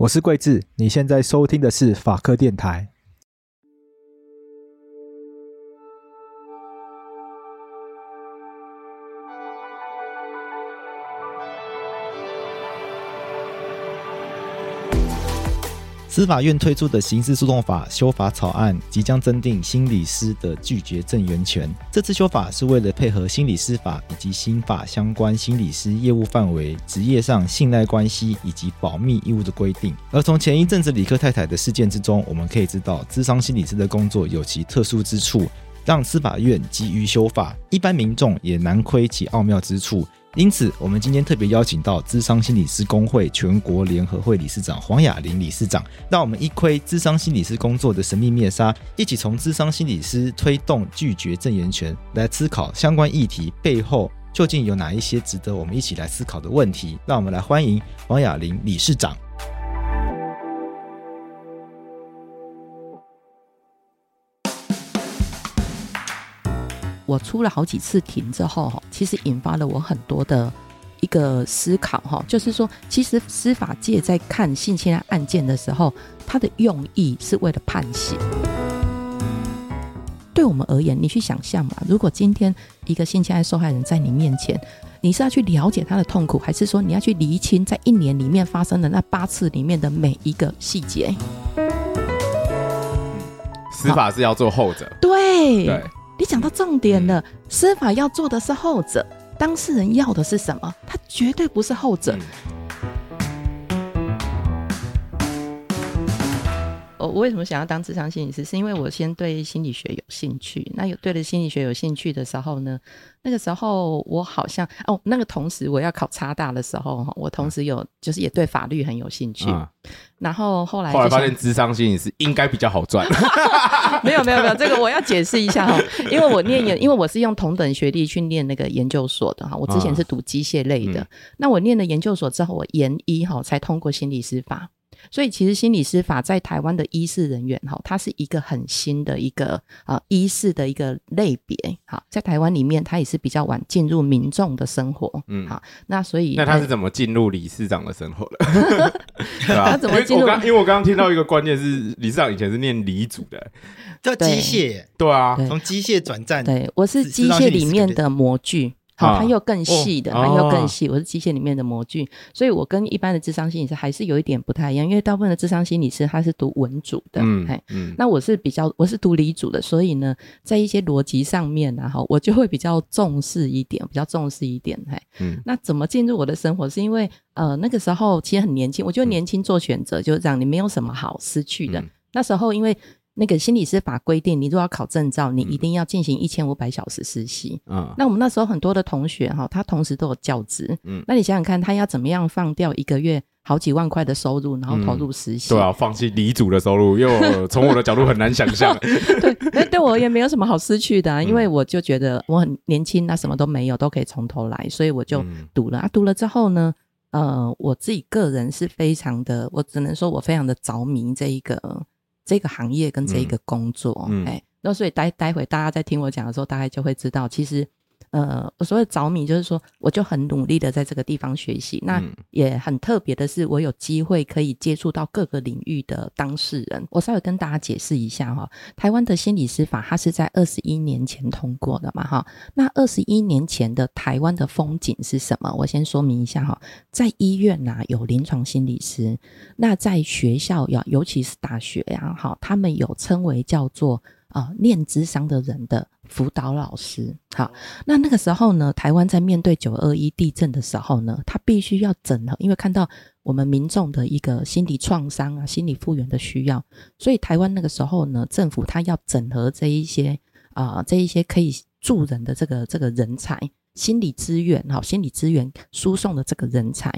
我是桂智，你现在收听的是法科电台。司法院推出的刑事诉讼法修法草案即将增订心理师的拒绝证言权。这次修法是为了配合心理师法以及新法相关心理师业务范围、职业上信赖关系以及保密义务的规定。而从前一阵子李克太太的事件之中，我们可以知道，智商心理师的工作有其特殊之处，让司法院急于修法，一般民众也难窥其奥妙之处。因此，我们今天特别邀请到智商心理师工会全国联合会理事长黄雅玲理事长，让我们一窥智商心理师工作的神秘面纱，一起从智商心理师推动拒绝证言权来思考相关议题背后究竟有哪一些值得我们一起来思考的问题。让我们来欢迎黄雅玲理事长。我出了好几次庭之后，哈，其实引发了我很多的一个思考，哈，就是说，其实司法界在看性侵害案件的时候，它的用意是为了判刑。对我们而言，你去想象嘛，如果今天一个性侵害受害人在你面前，你是要去了解他的痛苦，还是说你要去厘清在一年里面发生的那八次里面的每一个细节？司法是要做后者，对。对你讲到重点了，司法要做的是后者，当事人要的是什么？他绝对不是后者。我我为什么想要当智商心理师？是因为我先对心理学有兴趣。那有对了心理学有兴趣的时候呢，那个时候我好像哦，那个同时我要考差大的时候，我同时有就是也对法律很有兴趣。嗯、然后后来后来发现智商心理师应该比较好赚。没有没有没有，这个我要解释一下哈，因为我念研，因为我是用同等学历去念那个研究所的哈，我之前是读机械类的。嗯、那我念了研究所之后，我研一哈才通过心理师法。所以，其实心理师法在台湾的医事人员哈，它是一个很新的一个啊医事的一个类别。哈，在台湾里面，它也是比较晚进入民众的生活。嗯，好，那所以那他是怎么进入理事长的生活 的？他怎么进入？因为我刚因为我刚刚听到一个关键是理事长以前是念理组的，叫机械。对啊，从机械转战。对，我是机械里面的模具。好，它又更细的，它又更细。我是机械里面的模具，所以我跟一般的智商心理师还是有一点不太一样。因为大部分的智商心理师他是读文组的，嗯，嗯，那我是比较我是读理组的，所以呢，在一些逻辑上面然后我就会比较重视一点，比较重视一点，嘿，嗯，那怎么进入我的生活？是因为呃那个时候其实很年轻，我觉得年轻做选择就是这样，你没有什么好失去的。那时候因为。那个心理师法规定，你如果要考证照，你一定要进行一千五百小时实习。嗯，那我们那时候很多的同学哈，他同时都有教职。嗯，那你想想看，他要怎么样放掉一个月好几万块的收入，然后投入实习？对啊，放弃离组的收入，因为从我的角度很难想象。对，那对我也没有什么好失去的，啊，因为我就觉得我很年轻，那什么都没有，都可以从头来，所以我就读了。啊，读了之后呢，呃，我自己个人是非常的，我只能说我非常的着迷这一个。这个行业跟这一个工作，哎、嗯，那、嗯、所以待待会大家在听我讲的时候，大概就会知道，其实，呃，我所谓着迷就是说，我就很努力的在这个地方学习。那也很特别的是，我有机会可以接触到各个领域的当事人。我稍微跟大家解释一下哈，台湾的心理师法它是在二十一年前通过的嘛哈。那二十一年前的台湾的风景是什么？我先说明一下哈，在医院呐、啊、有临床心理师，那在学校要尤其是大学呀哈，他们有称为叫做。啊、呃，念咨商的人的辅导老师，好，那那个时候呢，台湾在面对九二一地震的时候呢，他必须要整合，因为看到我们民众的一个心理创伤啊，心理复原的需要，所以台湾那个时候呢，政府他要整合这一些啊、呃，这一些可以助人的这个这个人才，心理资源，好，心理资源输送的这个人才，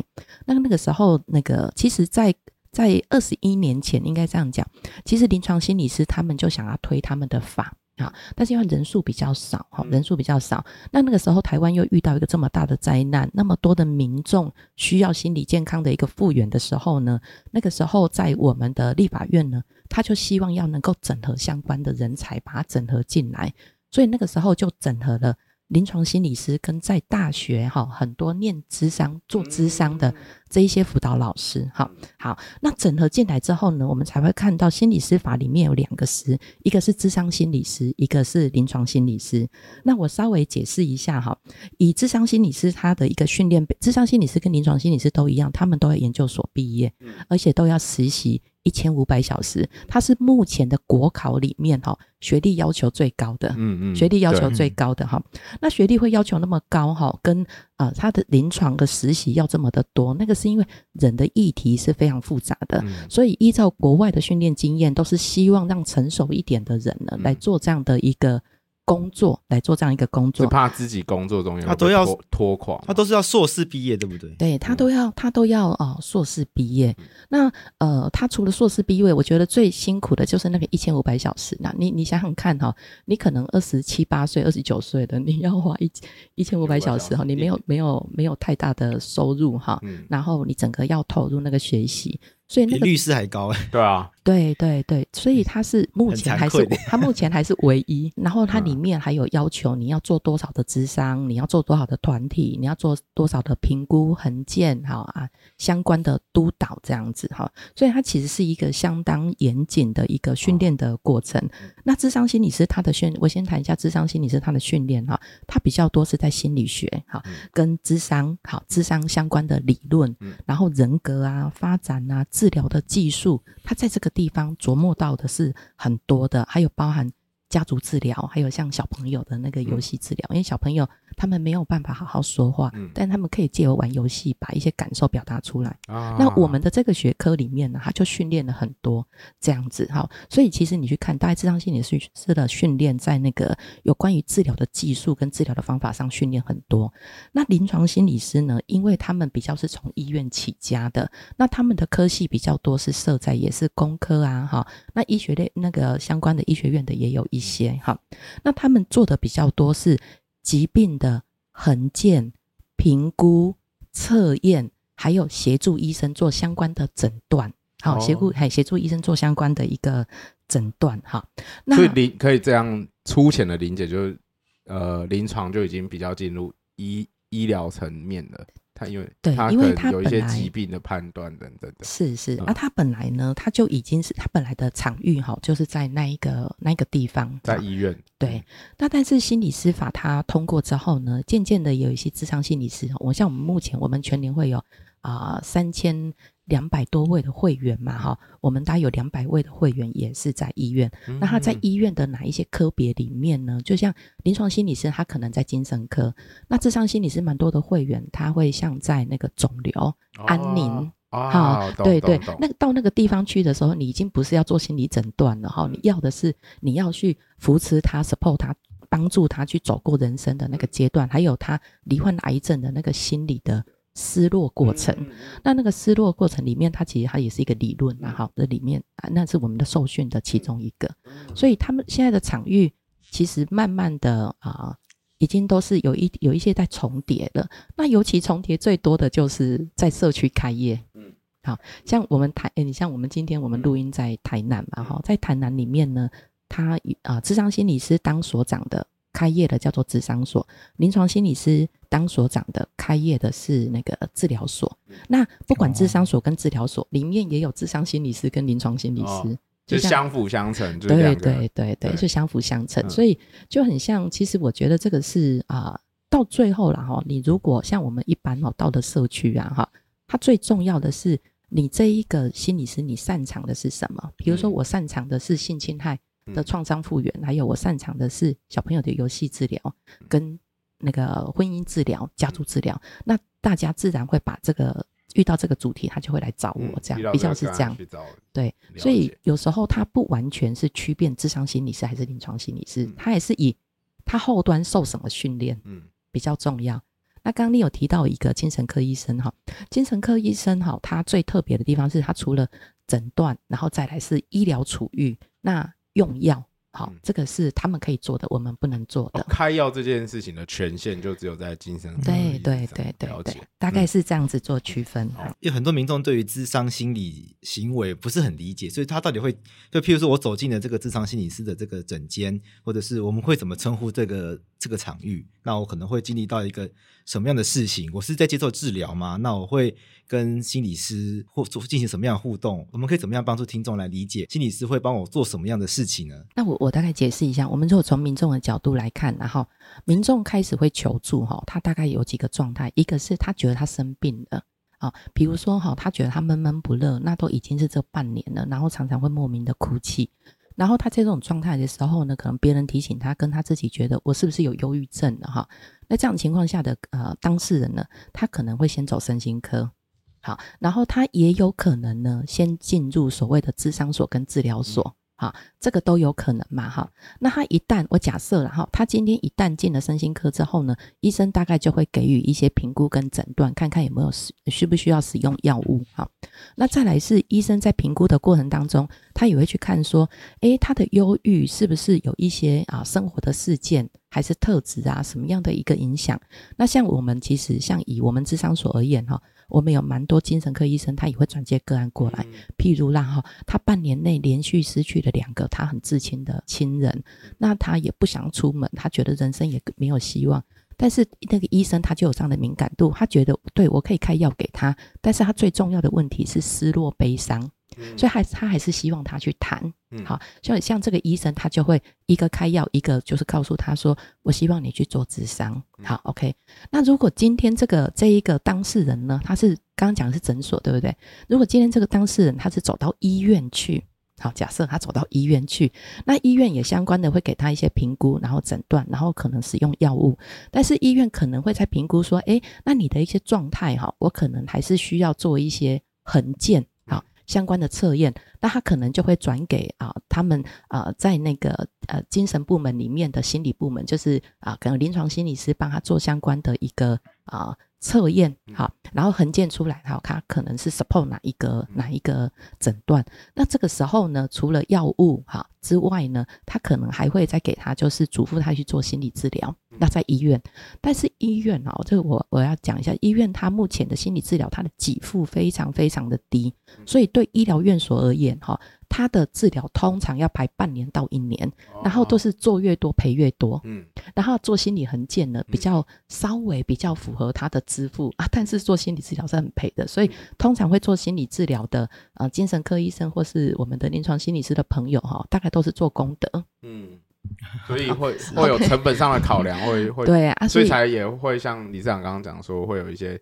那那个时候，那个其实，在在二十一年前，应该这样讲，其实临床心理师他们就想要推他们的法啊，但是因为人数比较少，哈，人数比较少，那那个时候台湾又遇到一个这么大的灾难，那么多的民众需要心理健康的一个复原的时候呢，那个时候在我们的立法院呢，他就希望要能够整合相关的人才，把它整合进来，所以那个时候就整合了。临床心理师跟在大学哈很多念智商做智商的这一些辅导老师，哈好，那整合进来之后呢，我们才会看到心理师法里面有两个师，一个是智商心理师，一个是临床心理师。那我稍微解释一下哈，以智商心理师他的一个训练，智商心理师跟临床心理师都一样，他们都要研究所毕业，而且都要实习。一千五百小时，它是目前的国考里面哈学历要求最高的，嗯嗯，学历要求最高的哈。那学历会要求那么高哈，跟啊他的临床的实习要这么的多，那个是因为人的议题是非常复杂的，所以依照国外的训练经验，都是希望让成熟一点的人呢来做这样的一个。工作来做这样一个工作，怕自己工作中他都要拖垮，他都是要硕士毕业，对不对？对，他都要，他都要哦，硕士毕业。那呃，他除了硕士毕业，我觉得最辛苦的就是那个一千五百小时。那你你想想看哈，你可能二十七八岁、二十九岁的，你要花一一千五百小时哈，你没有没有没有太大的收入哈，然后你整个要投入那个学习。所以那个比律师还高哎，对啊，对对对，所以他是目前还是他目前还是唯一，然后它里面还有要求你要做多少的智商，你要做多少的团体，你要做多少的评估、衡鉴，好啊，相关的督导这样子哈，所以它其实是一个相当严谨的一个训练的过程。那智商心理师他的训，我先谈一下智商心理师他的训练哈，他比较多是在心理学哈，跟智商好智商相关的理论，然后人格啊发展啊。治疗的技术，他在这个地方琢磨到的是很多的，还有包含家族治疗，还有像小朋友的那个游戏治疗，因为小朋友。他们没有办法好好说话，嗯、但他们可以借由玩游戏把一些感受表达出来。啊、那我们的这个学科里面呢，他就训练了很多这样子哈。所以其实你去看，大概智商心理师的训练，在那个有关于治疗的技术跟治疗的方法上训练很多。那临床心理师呢，因为他们比较是从医院起家的，那他们的科系比较多是设在也是工科啊哈。那医学类那个相关的医学院的也有一些哈。那他们做的比较多是。疾病的衡鉴、评估、测验，还有协助医生做相关的诊断，好，协助还协助医生做相关的一个诊断，哈。那所以临可以这样粗浅的理解，就是呃，临床就已经比较进入医医疗层面了。他因为对，因为他有一些疾病的判断等等的，是是，啊他本来呢，他就已经是他本来的场域哈，就是在那一个那一个地方，在医院。对，那但是心理师法他通过之后呢，渐渐的有一些智商心理师，我像我们目前我们全年会有啊三千。两百多位的会员嘛，哈，我们大概有两百位的会员也是在医院。嗯、那他在医院的哪一些科别里面呢？就像临床心理师，他可能在精神科；那智商心理师蛮多的会员，他会像在那个肿瘤、哦、安宁，哈，对对。那到那个地方去的时候，你已经不是要做心理诊断了，哈，你要的是你要去扶持他、support 他、帮助他去走过人生的那个阶段，还有他罹患癌症的那个心理的。失落过程，那那个失落过程里面，它其实它也是一个理论嘛，好，这里面啊，那是我们的受训的其中一个，所以他们现在的场域其实慢慢的啊，已经都是有一有一些在重叠了。那尤其重叠最多的就是在社区开业，嗯，好像我们台，诶，你像我们今天我们录音在台南嘛，哈，在台南里面呢，他啊，智商心理师当所长的开业的叫做智商所，临床心理师当所长的开业的是那个治疗所。那不管智商所跟治疗所、哦、里面也有智商心理师跟临床心理师，哦、就相辅相成。对对对对，对就相辅相成，嗯、所以就很像。其实我觉得这个是啊、呃，到最后了哈，你如果像我们一般哦，到的社区啊哈，它最重要的是你这一个心理师，你擅长的是什么？比如说我擅长的是性侵害。的创伤复原，还有我擅长的是小朋友的游戏治疗，跟那个婚姻治疗、家族治疗。那大家自然会把这个遇到这个主题，他就会来找我，这样比较是这样。对，所以有时候他不完全是区辨智商心理师还是临床心理师，他也是以他后端受什么训练，嗯，比较重要。那刚刚你有提到一个精神科医生哈，精神科医生哈，他最特别的地方是他除了诊断，然后再来是医疗处遇，那。用药，好，这个是他们可以做的，我们不能做的。哦、开药这件事情的权限就只有在精神上。对对对对对，大概是这样子做区分。嗯、因为很多民众对于智商心理行为不是很理解，所以他到底会就譬如说我走进了这个智商心理师的这个诊间，或者是我们会怎么称呼这个这个场域？那我可能会经历到一个什么样的事情？我是在接受治疗吗？那我会。跟心理师或做进行什么样的互动？我们可以怎么样帮助听众来理解心理师会帮我做什么样的事情呢？那我我大概解释一下，我们如果从民众的角度来看，然后民众开始会求助哈，他大概有几个状态，一个是他觉得他生病了啊，比如说哈，他觉得他闷闷不乐，那都已经是这半年了，然后常常会莫名的哭泣，然后他在这种状态的时候呢，可能别人提醒他，跟他自己觉得我是不是有忧郁症了哈？那这样情况下的呃当事人呢，他可能会先走身心科。好，然后他也有可能呢，先进入所谓的智商所跟治疗所。好，这个都有可能嘛，哈。那他一旦我假设了哈，他今天一旦进了身心科之后呢，医生大概就会给予一些评估跟诊断，看看有没有使需不需要使用药物。好，那再来是医生在评估的过程当中，他也会去看说，诶，他的忧郁是不是有一些啊生活的事件，还是特质啊什么样的一个影响？那像我们其实像以我们智商所而言哈。我们有蛮多精神科医生，他也会转接个案过来。譬如啦哈，他半年内连续失去了两个他很至亲的亲人，那他也不想出门，他觉得人生也没有希望。但是那个医生他就有这样的敏感度，他觉得对，我可以开药给他，但是他最重要的问题是失落悲伤。所以还他还是希望他去谈，好，像像这个医生，他就会一个开药，一个就是告诉他说，我希望你去做智商，好，OK。那如果今天这个这一个当事人呢，他是刚刚讲的是诊所，对不对？如果今天这个当事人他是走到医院去，好，假设他走到医院去，那医院也相关的会给他一些评估，然后诊断，然后可能使用药物，但是医院可能会在评估说，诶，那你的一些状态哈，我可能还是需要做一些衡鉴。相关的测验，那他可能就会转给啊，他们啊，在那个呃精神部门里面的心理部门，就是啊，可能临床心理师帮他做相关的一个啊。测验好，然后横见出来，好，它可能是 support 哪一个哪一个诊断。那这个时候呢，除了药物哈之外呢，他可能还会再给他，就是嘱咐他去做心理治疗。那在医院，但是医院哦，这个我我要讲一下，医院他目前的心理治疗，他的给付非常非常的低，所以对医疗院所而言哈。他的治疗通常要排半年到一年，然后都是做越多赔越多。嗯，然后做心理横件呢，比较稍微比较符合他的支付啊，但是做心理治疗是很赔的，所以通常会做心理治疗的呃精神科医生或是我们的临床心理师的朋友哈，大概都是做功德。嗯，所以会 会有成本上的考量，会会 对啊，所以才也会像李市长刚刚讲说，会有一些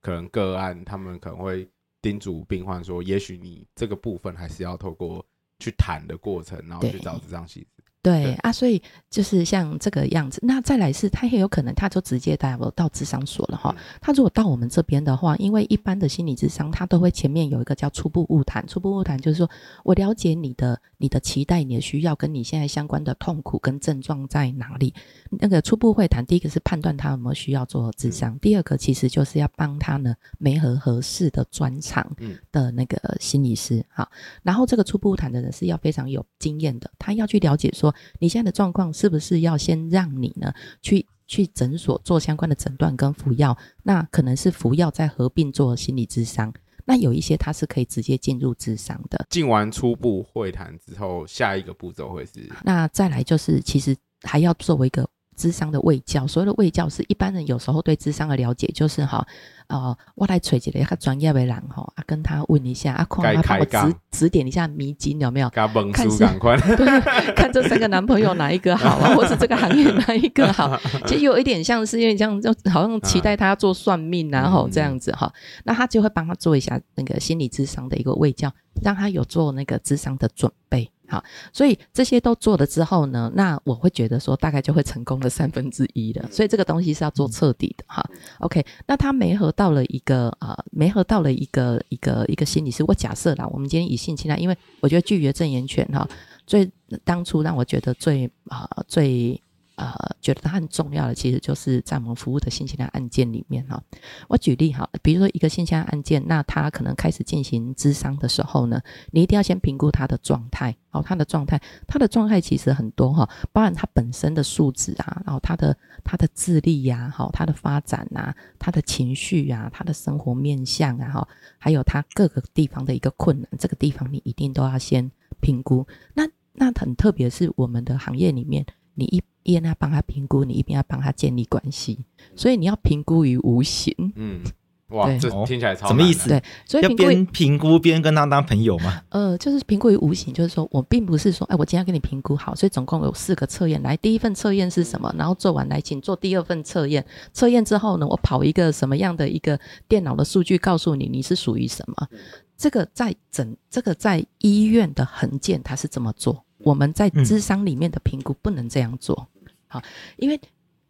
可能个案，他们可能会。叮嘱病患说：“也许你这个部分还是要透过去谈的过程，然后去找智商心理师。”对，对啊，所以就是像这个样子。那再来是，他也有可能他就直接带我到智商所了哈。他如果到我们这边的话，因为一般的心理智商，他都会前面有一个叫初步误谈。初步误谈就是说我了解你的、你的期待、你的需要，跟你现在相关的痛苦跟症状在哪里。那个初步会谈，第一个是判断他有没有需要做智商，第二个其实就是要帮他呢，没合合适的专长的那个心理师。哈，然后这个初步晤谈的人是要非常有经验的，他要去了解说。你现在的状况是不是要先让你呢去去诊所做相关的诊断跟服药？那可能是服药再合并做心理咨商。那有一些他是可以直接进入智商的。进完初步会谈之后，下一个步骤会是？那再来就是，其实还要作为一个咨商的卫教，所谓的卫教是一般人有时候对智商的了解，就是哈，呃，我来找一个较专业的人哈，啊，跟他问一下，啊，看他帮我指指点一下迷津有没有？看是，对，看这三个男朋友哪一个好啊，或是这个行业哪一个好？其实有一点像是因为这样，就好像期待他要做算命，然后这样子哈，那他就会帮他做一下那个心理智商的一个卫教，让他有做那个智商的准备。好，所以这些都做了之后呢，那我会觉得说大概就会成功的三分之一了。所以这个东西是要做彻底的哈。OK，那他没合到了一个呃，没合到了一个一个一个心理师。我假设啦，我们今天以性侵来，因为我觉得拒绝证言权哈，最当初让我觉得最啊、呃、最。呃，觉得它很重要的，其实就是在我们服务的性侵害案件里面哈。我举例哈，比如说一个性侵害案件，那他可能开始进行咨商的时候呢，你一定要先评估他的状态哦，他的状态，他的状态其实很多哈，包含他本身的素质啊，然后他的他的智力呀，好，他的发展啊，他的情绪啊，他的生活面向啊，哈，还有他各个地方的一个困难，这个地方你一定都要先评估。那那很特别是我们的行业里面，你一一边要帮他评估，你一边要帮他建立关系，所以你要评估于无形。嗯，哇，这听起来超什么意思？对，所以要边评估边跟他当朋友吗？呃，就是评估于无形，就是说我并不是说，哎，我今天要跟你评估好，所以总共有四个测验。来，第一份测验是什么？然后做完来，请做第二份测验。测验之后呢，我跑一个什么样的一个电脑的数据，告诉你你是属于什么？这个在整这个在医院的衡鉴，他是这么做？我们在智商里面的评估不能这样做。好，因为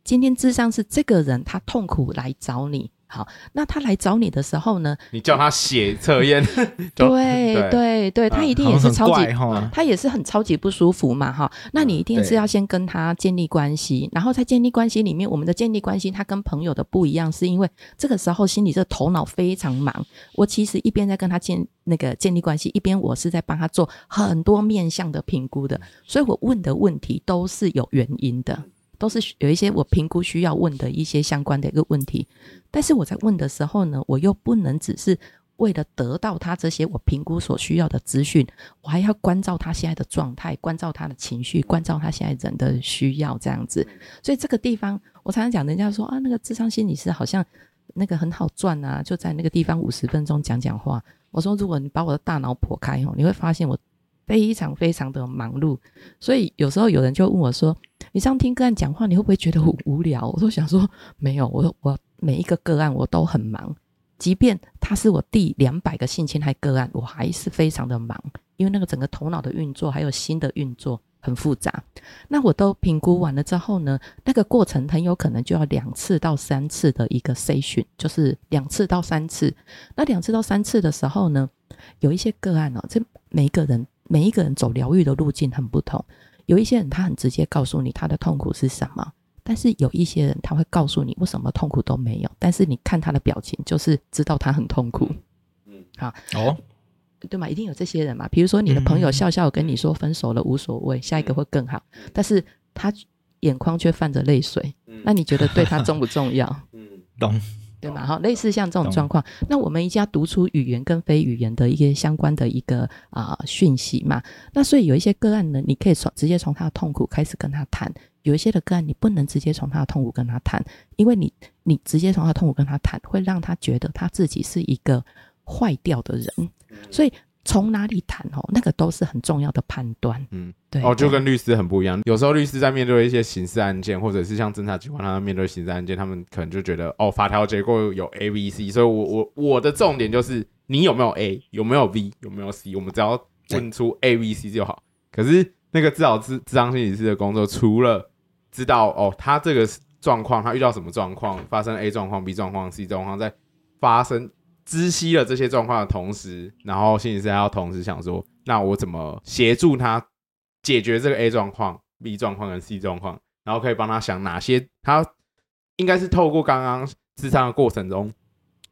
今天智商是这个人他痛苦来找你，好，那他来找你的时候呢，你叫他写测验，对对。对，他一定也是超级，他也是很超级不舒服嘛，哈，那你一定是要先跟他建立关系，然后在建立关系里面，我们的建立关系，他跟朋友的不一样，是因为这个时候心里这头脑非常忙，我其实一边在跟他建那个建立关系，一边我是在帮他做很多面向的评估的，所以我问的问题都是有原因的。都是有一些我评估需要问的一些相关的一个问题，但是我在问的时候呢，我又不能只是为了得到他这些我评估所需要的资讯，我还要关照他现在的状态，关照他的情绪，关照他现在人的需要这样子。所以这个地方，我常常讲，人家说啊，那个智商心理师好像那个很好赚啊，就在那个地方五十分钟讲讲话。我说，如果你把我的大脑剖开哦，你会发现我。非常非常的忙碌，所以有时候有人就问我说：“你这样听个案讲话，你会不会觉得很无聊？”我都想说：“没有，我我每一个个案我都很忙，即便他是我第两百个性侵害个案，我还是非常的忙，因为那个整个头脑的运作还有心的运作很复杂。那我都评估完了之后呢，那个过程很有可能就要两次到三次的一个筛选就是两次到三次。那两次到三次的时候呢，有一些个案哦，这每一个人。每一个人走疗愈的路径很不同，有一些人他很直接告诉你他的痛苦是什么，但是有一些人他会告诉你我什么痛苦都没有，但是你看他的表情就是知道他很痛苦。嗯，好哦，对吗？一定有这些人嘛。比如说你的朋友笑笑跟你说分手了无所谓，下一个会更好，但是他眼眶却泛着泪水，那你觉得对他重不重要？嗯，懂。对嘛？哈，类似像这种状况，那我们一定要读出语言跟非语言的一些相关的一个啊、呃、讯息嘛。那所以有一些个案呢，你可以从直接从他的痛苦开始跟他谈；有一些的个案，你不能直接从他的痛苦跟他谈，因为你你直接从他的痛苦跟他谈，会让他觉得他自己是一个坏掉的人，所以。从哪里谈哦？那个都是很重要的判断。嗯，对哦，就跟律师很不一样。有时候律师在面对一些刑事案件，或者是像侦查机关他们面对刑事案件，他们可能就觉得哦，法条结构有 A、B、C，所以我我我的重点就是你有没有 A，有没有 B，有没有 C，我们只要问出 A、B、C 就好。可是那个咨商咨咨商心理师的工作，除了知道哦，他这个状况，他遇到什么状况，发生 A 状况、B 状况、C 状况，在发生。知悉了这些状况的同时，然后心理师还要同时想说，那我怎么协助他解决这个 A 状况、B 状况跟 C 状况，然后可以帮他想哪些，他应该是透过刚刚咨商的过程中，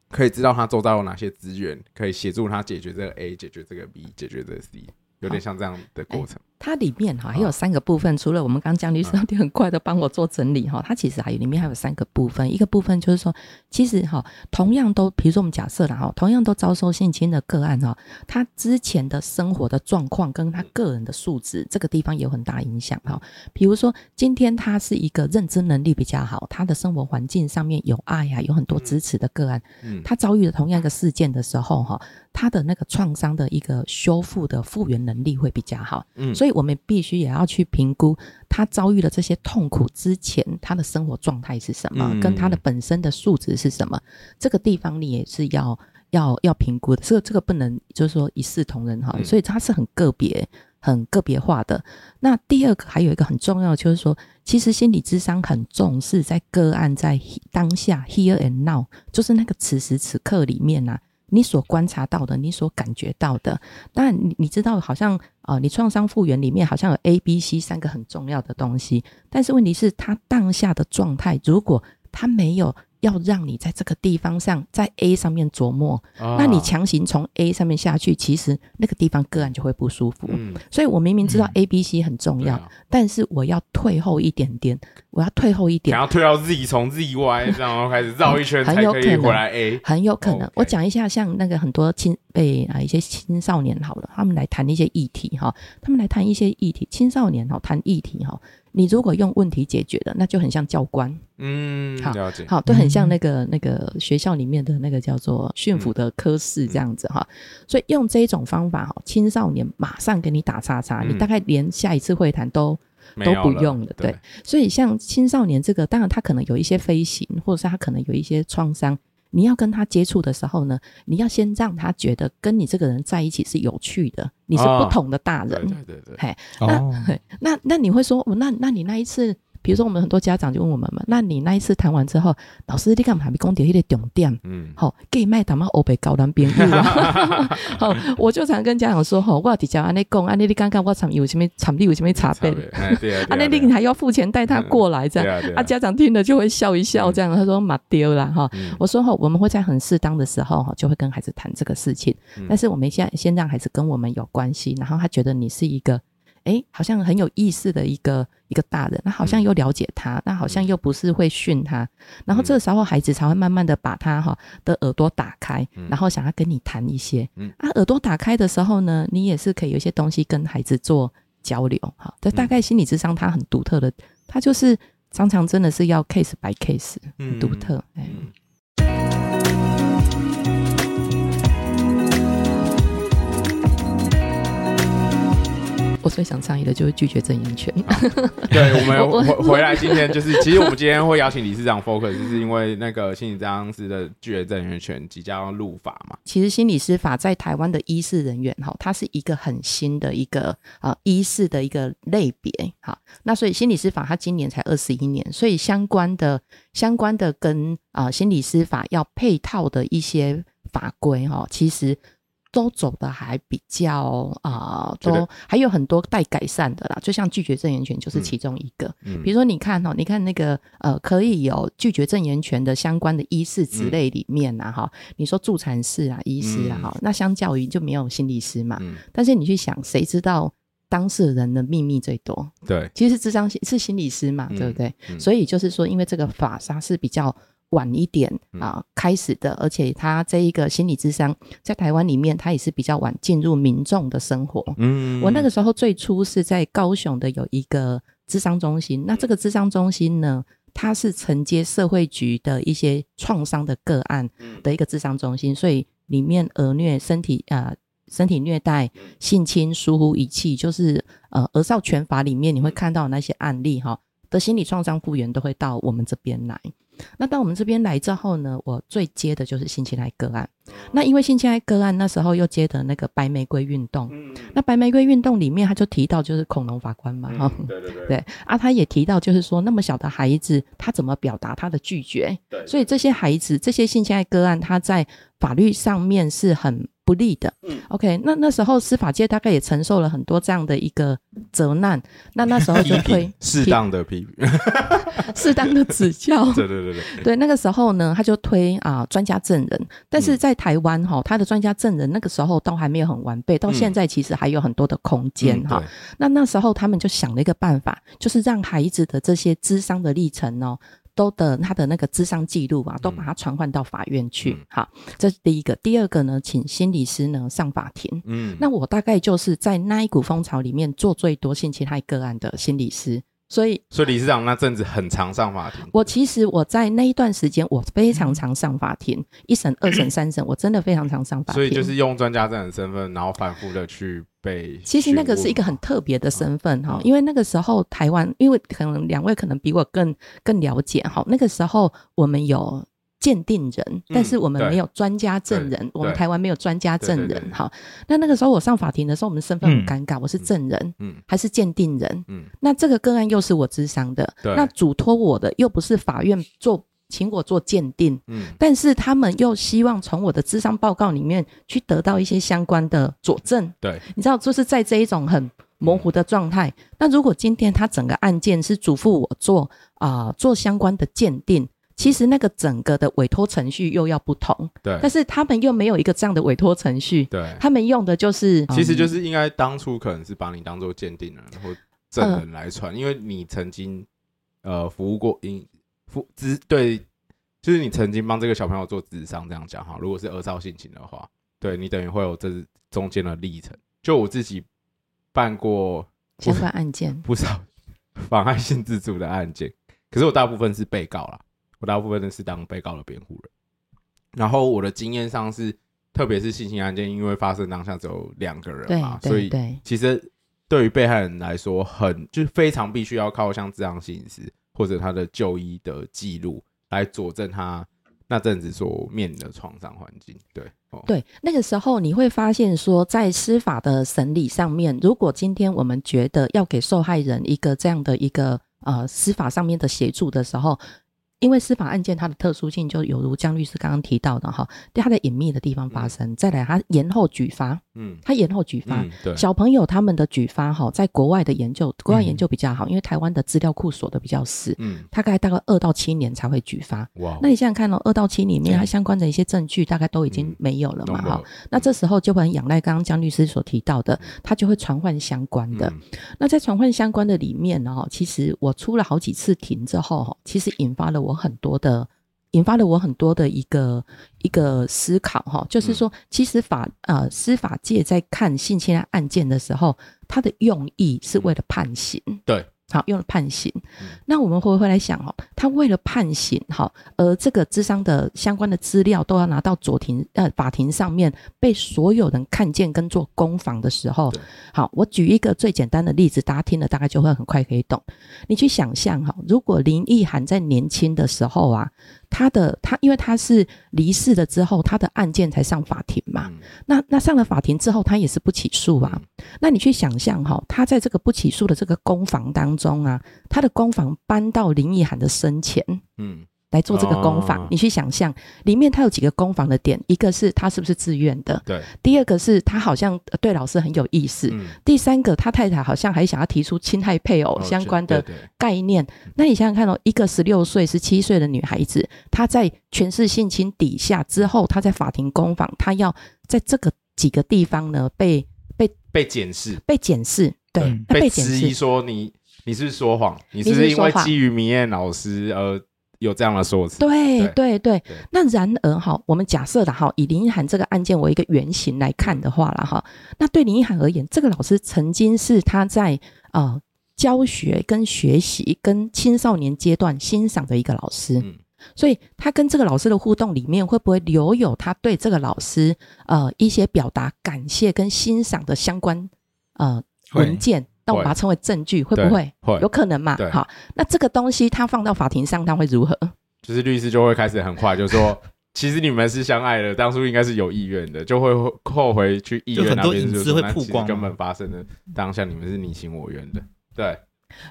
可以知道他周遭有哪些资源，可以协助他解决这个 A，解决这个 B，解决这个 C，有点像这样的过程。它里面哈还有三个部分，除了我们刚刚讲律师，你很快的帮我做整理哈，它其实还有里面还有三个部分。一个部分就是说，其实哈，同样都，比如说我们假设了哈，同样都遭受性侵的个案哈，他之前的生活的状况跟他个人的素质这个地方有很大影响哈。比如说今天他是一个认知能力比较好，他的生活环境上面有爱呀，有很多支持的个案，他遭遇了同样一个事件的时候哈，他的那个创伤的一个修复的复原能力会比较好，嗯，所以。我们必须也要去评估他遭遇了这些痛苦之前，他的生活状态是什么，跟他的本身的素质是什么。这个地方你也是要要要评估的，这个这个不能就是说一视同仁哈。所以它是很个别、很个别化的。那第二个还有一个很重要，就是说，其实心理智商很重视在个案在当下 here and now，就是那个此时此刻里面啊。你所观察到的，你所感觉到的，当然你你知道，好像啊、呃，你创伤复原里面好像有 A、B、C 三个很重要的东西，但是问题是，他当下的状态，如果他没有。要让你在这个地方上，在 A 上面琢磨，哦、那你强行从 A 上面下去，其实那个地方个案就会不舒服。嗯、所以我明明知道 A、B、C 很重要，嗯啊、但是我要退后一点点，我要退后一点，然后退到 Z，从 Z Y 然后开始绕一圈，才可以回来 A，很有可能。我讲一下，像那个很多青被啊一些青少年好了，他们来谈一些议题哈，他们来谈一些议题，青少年哈谈议题哈。你如果用问题解决的，那就很像教官，嗯，好，了解，好，都很像那个那个学校里面的那个叫做驯服的科室这样子哈。嗯、所以用这一种方法哈，青少年马上给你打叉叉，嗯、你大概连下一次会谈都都不用了，对。对，所以像青少年这个，当然他可能有一些飞行，或者是他可能有一些创伤。你要跟他接触的时候呢，你要先让他觉得跟你这个人在一起是有趣的，你是不同的大人，对对对，嘿，那那那你会说，那那你那一次？比如说，我们很多家长就问我们嘛，那你那一次谈完之后，老师你干嘛没讲到那个重点？嗯，好，给麦他妈欧北高端编剧啊！好，我就常跟家长说，吼，我底下安尼讲，安尼你刚刚我场有什么场地有什么差别？安尼你还要付钱带他过来，这样啊？家长听了就会笑一笑，这样他说妈丢了哈。我说吼，我们会在很适当的时候哈，就会跟孩子谈这个事情，但是我们先先让孩子跟我们有关系，然后他觉得你是一个。哎，好像很有意思的一个一个大人，那好像又了解他，那、嗯、好像又不是会训他，嗯、然后这个时候孩子才会慢慢的把他哈的耳朵打开，嗯、然后想要跟你谈一些。嗯、啊，耳朵打开的时候呢，你也是可以有一些东西跟孩子做交流哈。这大概心理智商它很独特的，它就是常常真的是要 case by case，很独特。哎、最想倡议的就是拒绝证言权。对，我们回回来今天就是，其实我们今天会邀请理事长 focus，就是因为那个心理治疗师的拒绝证言权即将要入法嘛。其实心理师法在台湾的医事人员哈，它是一个很新的一个啊医事的一个类别。哈，那所以心理师法它今年才二十一年，所以相关的相关的跟啊心理师法要配套的一些法规哈，其实。都走的还比较啊、呃，都还有很多待改善的啦。就像拒绝证言权就是其中一个。嗯嗯、比如说你看哈，你看那个呃，可以有拒绝证言权的相关的医师职类里面呐哈，嗯、你说助产士啊、医师啊哈，嗯、那相较于就没有心理师嘛。嗯、但是你去想，谁知道当事人的秘密最多？对，其实智商是心理师嘛，对不对？嗯嗯、所以就是说，因为这个法它是比较。晚一点啊，开始的，而且他这一个心理智商在台湾里面，他也是比较晚进入民众的生活。嗯，我那个时候最初是在高雄的有一个智商中心，那这个智商中心呢，它是承接社会局的一些创伤的个案的一个智商中心，所以里面儿虐、身体啊、呃、身体虐待、性侵、疏忽遗弃，就是呃儿少权法里面你会看到那些案例哈的心理创伤复原都会到我们这边来。那到我们这边来之后呢，我最接的就是性侵害个案。那因为性侵害个案那时候又接的那个白玫瑰运动，嗯、那白玫瑰运动里面他就提到就是恐龙法官嘛，哈、嗯，对对对，对啊，他也提到就是说那么小的孩子他怎么表达他的拒绝？对，所以这些孩子这些性侵害个案他在法律上面是很。不利的。嗯，OK，那那时候司法界大概也承受了很多这样的一个责难，那那时候就推 适当的批评，适当的指教。对对对对，对那个时候呢，他就推啊专家证人，但是在台湾哈，他的专家证人那个时候都还没有很完备，到现在其实还有很多的空间哈。那那时候他们就想了一个办法，就是让孩子的这些智商的历程哦。都的他的那个智商记录啊，都把它传唤到法院去。嗯、好，这是第一个。第二个呢，请心理师呢上法庭。嗯，那我大概就是在那一股风潮里面做最多性侵害个案的心理师。所以，所以理事长那阵子很常上法庭。我其实我在那一段时间，我非常常上法庭，嗯、一审、二审、三审，我真的非常常上法庭。所以就是用专家证的身份，然后反复的去被。其实那个是一个很特别的身份哈，嗯、因为那个时候台湾，因为可能两位可能比我更更了解哈，那个时候我们有。鉴定人，但是我们没有专家证人，嗯、我们台湾没有专家证人。好，那那个时候我上法庭的时候，我们身份很尴尬，嗯、我是证人，嗯，还是鉴定人，嗯，那这个个案又是我咨商的，对那嘱托我的又不是法院做，请我做鉴定，嗯，但是他们又希望从我的智商报告里面去得到一些相关的佐证，对，你知道，就是在这一种很模糊的状态。嗯、那如果今天他整个案件是嘱咐我做啊、呃，做相关的鉴定。其实那个整个的委托程序又要不同，对，但是他们又没有一个这样的委托程序，对，他们用的就是，其实就是应该当初可能是把你当做鉴定人或证人来传，呃、因为你曾经呃服务过，因服咨对，就是你曾经帮这个小朋友做智商这样讲哈，如果是儿少性侵的话，对你等于会有这中间的历程。就我自己办过相关案件不少 妨碍性自主的案件，可是我大部分是被告啦。我大部分都是当被告的辩护人，然后我的经验上是，特别是性侵案件，因为发生当下只有两个人嘛，所以其实对于被害人来说很，很就是非常必须要靠像这样心理师或者他的就医的记录来佐证他那阵子所面临的创伤环境。对，哦、对，那个时候你会发现说，在司法的审理上面，如果今天我们觉得要给受害人一个这样的一个呃司法上面的协助的时候。因为司法案件它的特殊性，就有如江律师刚刚提到的哈，对它的隐秘的地方发生，嗯、再来它延后举发，嗯，它延后举发，嗯、小朋友他们的举发哈，在国外的研究，国外研究比较好，嗯、因为台湾的资料库锁的比较死，嗯，大概大概二到七年才会举发，哇，那你想想看哦，二到七里面它相关的一些证据大概都已经没有了嘛哈，嗯、那这时候就会很仰赖刚刚江律师所提到的，他就会传唤相关的，嗯、那在传唤相关的里面呢，其实我出了好几次庭之后哈，其实引发了。我很多的引发了我很多的一个一个思考哈，就是说，其实法呃司法界在看性侵害案件的时候，它的用意是为了判刑，对。好，用了判刑。嗯、那我们会不会来想哦，他为了判刑，哈，而这个智商的相关的资料都要拿到左庭呃法庭上面被所有人看见跟做攻防的时候，好，我举一个最简单的例子，大家听了大概就会很快可以懂。你去想象哈，如果林奕涵在年轻的时候啊。他的他，因为他是离世了之后，他的案件才上法庭嘛。嗯、那那上了法庭之后，他也是不起诉啊。嗯、那你去想象哈，他在这个不起诉的这个公房当中啊，他的公房搬到林奕含的生前，嗯。来做这个攻防，哦、你去想象里面它有几个攻防的点，一个是他是不是自愿的，对；第二个是他好像对老师很有意思，嗯、第三个他太太好像还想要提出侵害配偶相关的概念。哦、对对，那你想想看哦，一个十六岁、十七岁的女孩子，她在权势性侵底下之后，她在法庭攻防，她要在这个几个地方呢被被被检视，被检视，对，嗯、被质疑说你你是不是说谎，你是不是因为基于明艳老师而。有这样的说辞，对对对。对那然而哈，我们假设的哈，以林奕涵这个案件为一个原型来看的话了哈，那对林奕涵而言，这个老师曾经是他在呃教学跟学习跟青少年阶段欣赏的一个老师，嗯、所以他跟这个老师的互动里面，会不会留有他对这个老师呃一些表达感谢跟欣赏的相关呃文件？那我们把它称为证据，会，不会？会，有可能嘛？好，那这个东西它放到法庭上，它会如何？就是律师就会开始很快就说，其实你们是相爱的，当初应该是有意愿的，就会后回去意愿那边，就是会曝光根本发生的当下，你们是你情我愿的，对，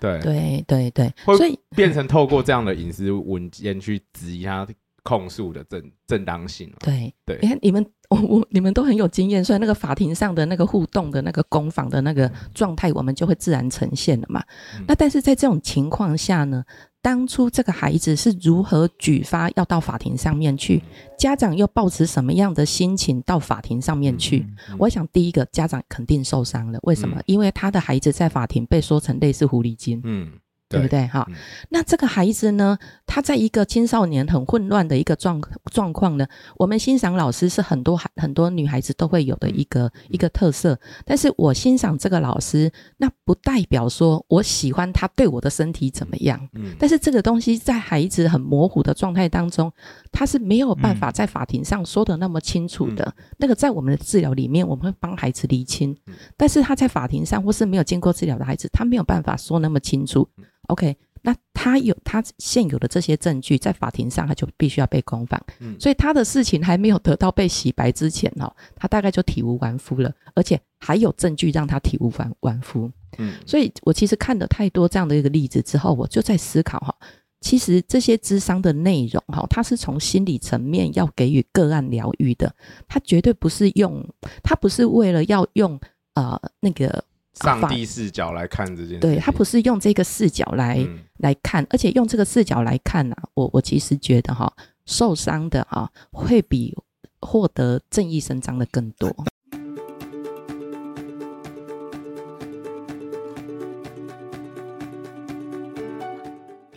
对，对，对，对，所以变成透过这样的隐私文件去质疑他控诉的正正当性。对对，你看你们 我我你们都很有经验，所以那个法庭上的那个互动的那个攻防的那个状态，我们就会自然呈现了嘛。嗯、那但是在这种情况下呢，当初这个孩子是如何举发要到法庭上面去？家长又抱持什么样的心情到法庭上面去？嗯嗯、我想第一个家长肯定受伤了，为什么？嗯、因为他的孩子在法庭被说成类似狐狸精。嗯。对不对？哈，嗯、那这个孩子呢，他在一个青少年很混乱的一个状状况呢，我们欣赏老师是很多孩很多女孩子都会有的一个、嗯、一个特色。但是我欣赏这个老师，那不代表说我喜欢他对我的身体怎么样。嗯，但是这个东西在孩子很模糊的状态当中，他是没有办法在法庭上说的那么清楚的。嗯、那个在我们的治疗里面，我们会帮孩子厘清。嗯、但是他在法庭上或是没有经过治疗的孩子，他没有办法说那么清楚。OK，那他有他现有的这些证据，在法庭上他就必须要被攻防，嗯，所以他的事情还没有得到被洗白之前哦，他大概就体无完肤了，而且还有证据让他体无完完肤，嗯，所以我其实看了太多这样的一个例子之后，我就在思考哈，其实这些智商的内容哈，它是从心理层面要给予个案疗愈的，它绝对不是用，它不是为了要用呃那个。上帝视角来看这件事，对，他不是用这个视角来、嗯、来看，而且用这个视角来看呢、啊，我我其实觉得哈，受伤的哈会比获得正义伸张的更多。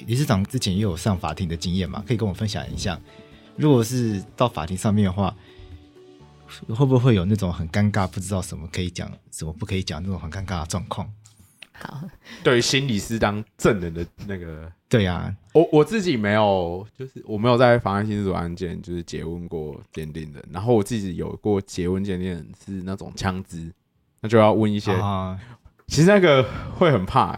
理事长之前也有上法庭的经验嘛，可以跟我分享一下，如果是到法庭上面的话。会不会有那种很尴尬，不知道什么可以讲，什么不可以讲那种很尴尬的状况？好，对于心理师当证人的那个，对呀、啊，我我自己没有，就是我没有在妨碍性自主案件就是结问过鉴定人，然后我自己有过结问鉴定人是那种枪支，那就要问一些，啊、其实那个会很怕，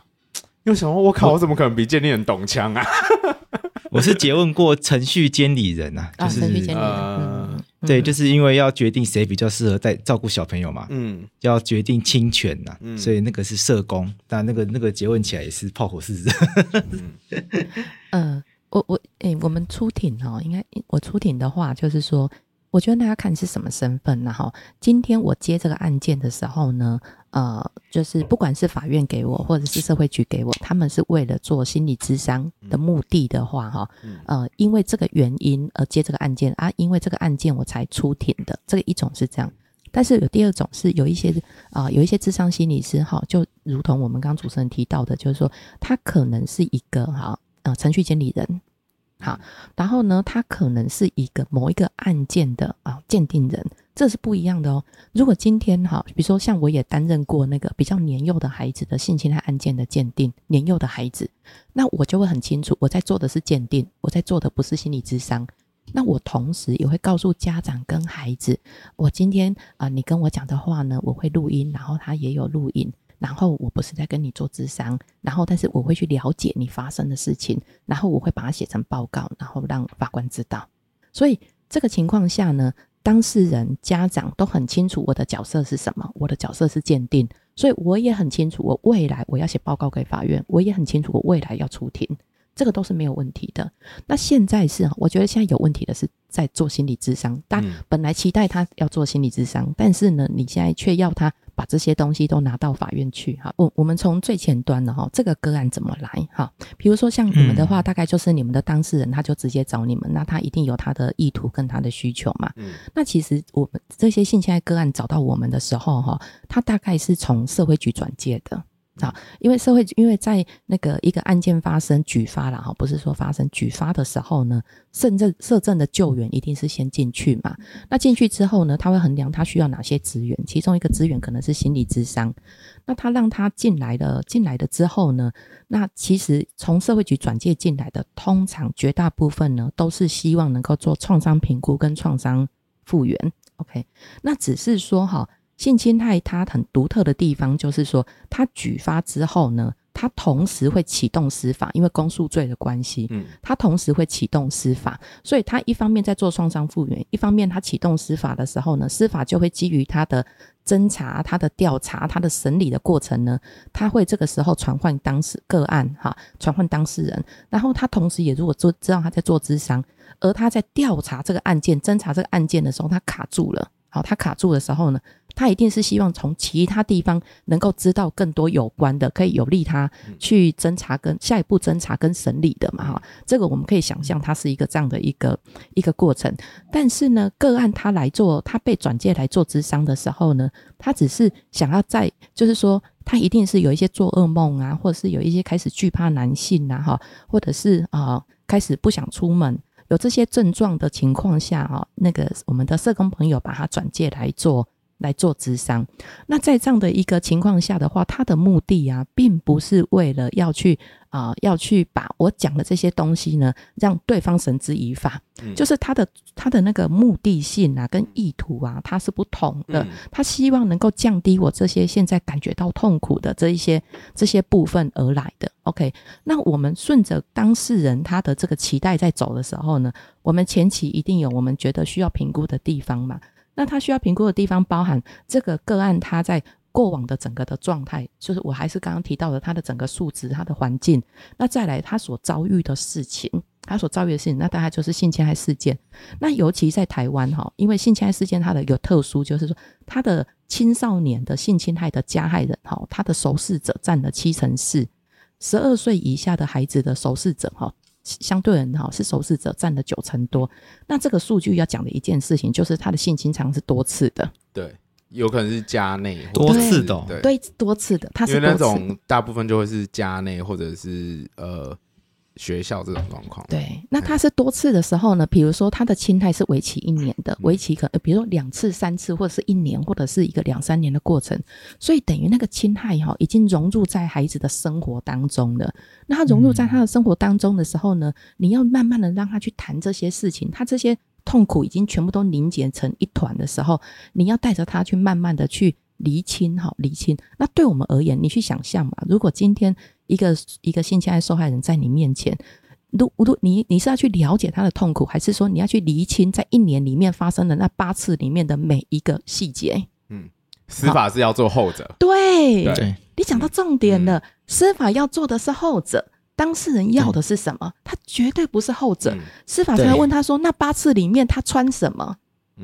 因为想说我靠，我怎么可能比鉴定人懂枪啊？我是结问过程序监理人啊，就是呃，对，就是因为要决定谁比较适合带照顾小朋友嘛，嗯，要决定亲权呐，嗯，所以那个是社工，但那个那个结问起来也是炮火四射。嗯，我我诶、欸，我们出庭哦，应该我出庭的话，就是说。我觉得大家看是什么身份，然后今天我接这个案件的时候呢，呃，就是不管是法院给我，或者是社会局给我，他们是为了做心理咨商的目的的话，哈，呃，因为这个原因而接这个案件啊，因为这个案件我才出庭的，这个一种是这样，但是有第二种是有一些啊、呃，有一些智商心理师哈，就如同我们刚刚主持人提到的，就是说他可能是一个哈呃程序监理人。好，然后呢，他可能是一个某一个案件的啊鉴定人，这是不一样的哦。如果今天哈，比如说像我也担任过那个比较年幼的孩子的性侵害案件的鉴定，年幼的孩子，那我就会很清楚，我在做的是鉴定，我在做的不是心理咨商。那我同时也会告诉家长跟孩子，我今天啊，你跟我讲的话呢，我会录音，然后他也有录音。然后我不是在跟你做智商，然后但是我会去了解你发生的事情，然后我会把它写成报告，然后让法官知道。所以这个情况下呢，当事人、家长都很清楚我的角色是什么，我的角色是鉴定，所以我也很清楚我未来我要写报告给法院，我也很清楚我未来要出庭，这个都是没有问题的。那现在是，我觉得现在有问题的是在做心理智商，但本来期待他要做心理智商，但是呢，你现在却要他。把这些东西都拿到法院去哈，我我们从最前端的哈，这个个案怎么来哈？比如说像你们的话，大概就是你们的当事人他就直接找你们，那他一定有他的意图跟他的需求嘛。嗯，那其实我们这些性侵害个案找到我们的时候哈，他大概是从社会局转介的。啊，因为社会，因为在那个一个案件发生举发了哈，不是说发生举发的时候呢，社政社政的救援一定是先进去嘛。那进去之后呢，他会衡量他需要哪些资源，其中一个资源可能是心理咨商。那他让他进来了，进来了之后呢，那其实从社会局转介进来的，通常绝大部分呢，都是希望能够做创伤评估跟创伤复原。OK，那只是说哈。性侵害它很独特的地方，就是说，它举发之后呢，他同时会启动司法，因为公诉罪的关系，嗯，他同时会启动司法，所以他一方面在做创伤复原，一方面他启动司法的时候呢，司法就会基于他的侦查、他的调查、他的审理的过程呢，他会这个时候传唤当事个案哈，传唤当事人，然后他同时也如果做知道他在做咨商，而他在调查这个案件、侦查这个案件的时候，他卡住了。好，他卡住的时候呢，他一定是希望从其他地方能够知道更多有关的，可以有利他去侦查跟下一步侦查跟审理的嘛。哈，这个我们可以想象，它是一个这样的一个一个过程。但是呢，个案他来做，他被转介来做咨商的时候呢，他只是想要在，就是说，他一定是有一些做噩梦啊，或者是有一些开始惧怕男性啊，哈，或者是啊、呃，开始不想出门。有这些症状的情况下，哈，那个我们的社工朋友把他转介来做来做咨商。那在这样的一个情况下的话，他的目的啊，并不是为了要去啊、呃，要去把我讲的这些东西呢，让对方绳之以法。嗯、就是他的他的那个目的性啊，跟意图啊，他是不同的。嗯、他希望能够降低我这些现在感觉到痛苦的这一些这些部分而来的。OK，那我们顺着当事人他的这个期待在走的时候呢，我们前期一定有我们觉得需要评估的地方嘛。那他需要评估的地方包含这个个案他在过往的整个的状态，就是我还是刚刚提到的他的整个素质、他的环境。那再来他所遭遇的事情，他所遭遇的事情，那大概就是性侵害事件。那尤其在台湾哈，因为性侵害事件它的一个特殊，就是说他的青少年的性侵害的加害人哈，他的受试者占了七成四。十二岁以下的孩子的受试者哈，相对人哈是受试者占了九成多。那这个数据要讲的一件事情，就是他的性侵常是多次的。对，有可能是家内多次的，对，对，多次的。他是因为那种大部分就会是家内或者是呃。学校这种状况，对，那他是多次的时候呢？比如说他的侵害是为期一年的，为期可，比如说两次、三次，或者是一年，或者是一个两三年的过程，所以等于那个侵害哈，已经融入在孩子的生活当中了。那他融入在他的生活当中的时候呢，你要慢慢的让他去谈这些事情，他这些痛苦已经全部都凝结成一团的时候，你要带着他去慢慢的去厘清哈，厘清。那对我们而言，你去想象嘛，如果今天。一个一个性侵害受害人在你面前，如如你你是要去了解他的痛苦，还是说你要去厘清在一年里面发生的那八次里面的每一个细节？嗯，司法是要做后者。对，对你讲到重点了，嗯、司法要做的是后者，当事人要的是什么？他绝对不是后者。嗯、司法才问他说：“那八次里面他穿什么？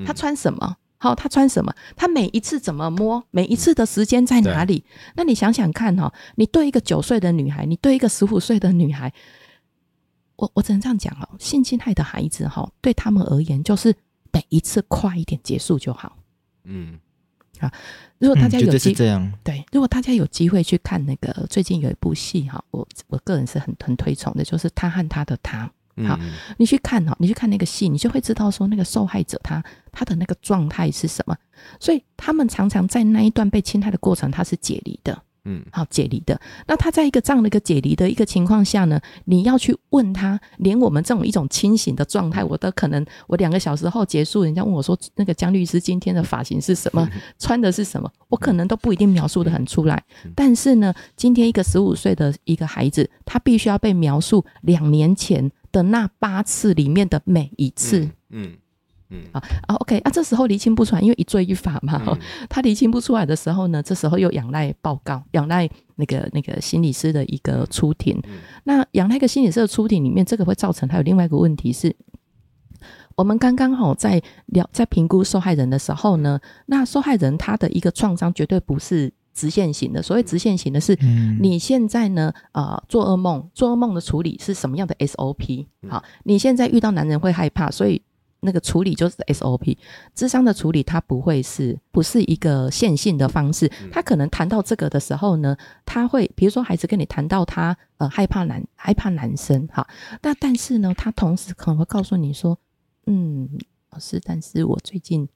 他穿什么？”好，他穿什么？他每一次怎么摸？每一次的时间在哪里？那你想想看哈，你对一个九岁的女孩，你对一个十五岁的女孩，我我只能这样讲哈，性侵害的孩子哈，对他们而言就是每一次快一点结束就好。嗯，啊，如果大家有机会，对，如果大家有机会去看那个最近有一部戏哈，我我个人是很很推崇的，就是他和他的他。好，你去看哈，你去看那个戏，你就会知道说那个受害者他他的那个状态是什么。所以他们常常在那一段被侵害的过程，他是解离的。嗯，好，解离的。那他在一个这样的一个解离的一个情况下呢，你要去问他，连我们这种一种清醒的状态，我都可能我两个小时后结束，人家问我说那个江律师今天的发型是什么，穿的是什么，我可能都不一定描述得很出来。但是呢，今天一个十五岁的一个孩子，他必须要被描述两年前。的那八次里面的每一次，嗯嗯，嗯啊啊 OK 啊，这时候厘清不出来，因为一罪一罚嘛，嗯、他厘清不出来的时候呢，这时候又仰赖报告，仰赖那个那个心理师的一个出庭。嗯、那仰赖一个心理师的出庭里面，这个会造成还有另外一个问题是，我们刚刚好在聊在评估受害人的时候呢，那受害人他的一个创伤绝对不是。直线型的，所谓直线型的是，你现在呢，呃，做噩梦，做噩梦的处理是什么样的 SOP？好，你现在遇到男人会害怕，所以那个处理就是 SOP。智商的处理，它不会是，不是一个线性的方式。他可能谈到这个的时候呢，他会，比如说孩子跟你谈到他呃害怕男害怕男生，哈，那但是呢，他同时可能会告诉你说，嗯，老师，但是我最近。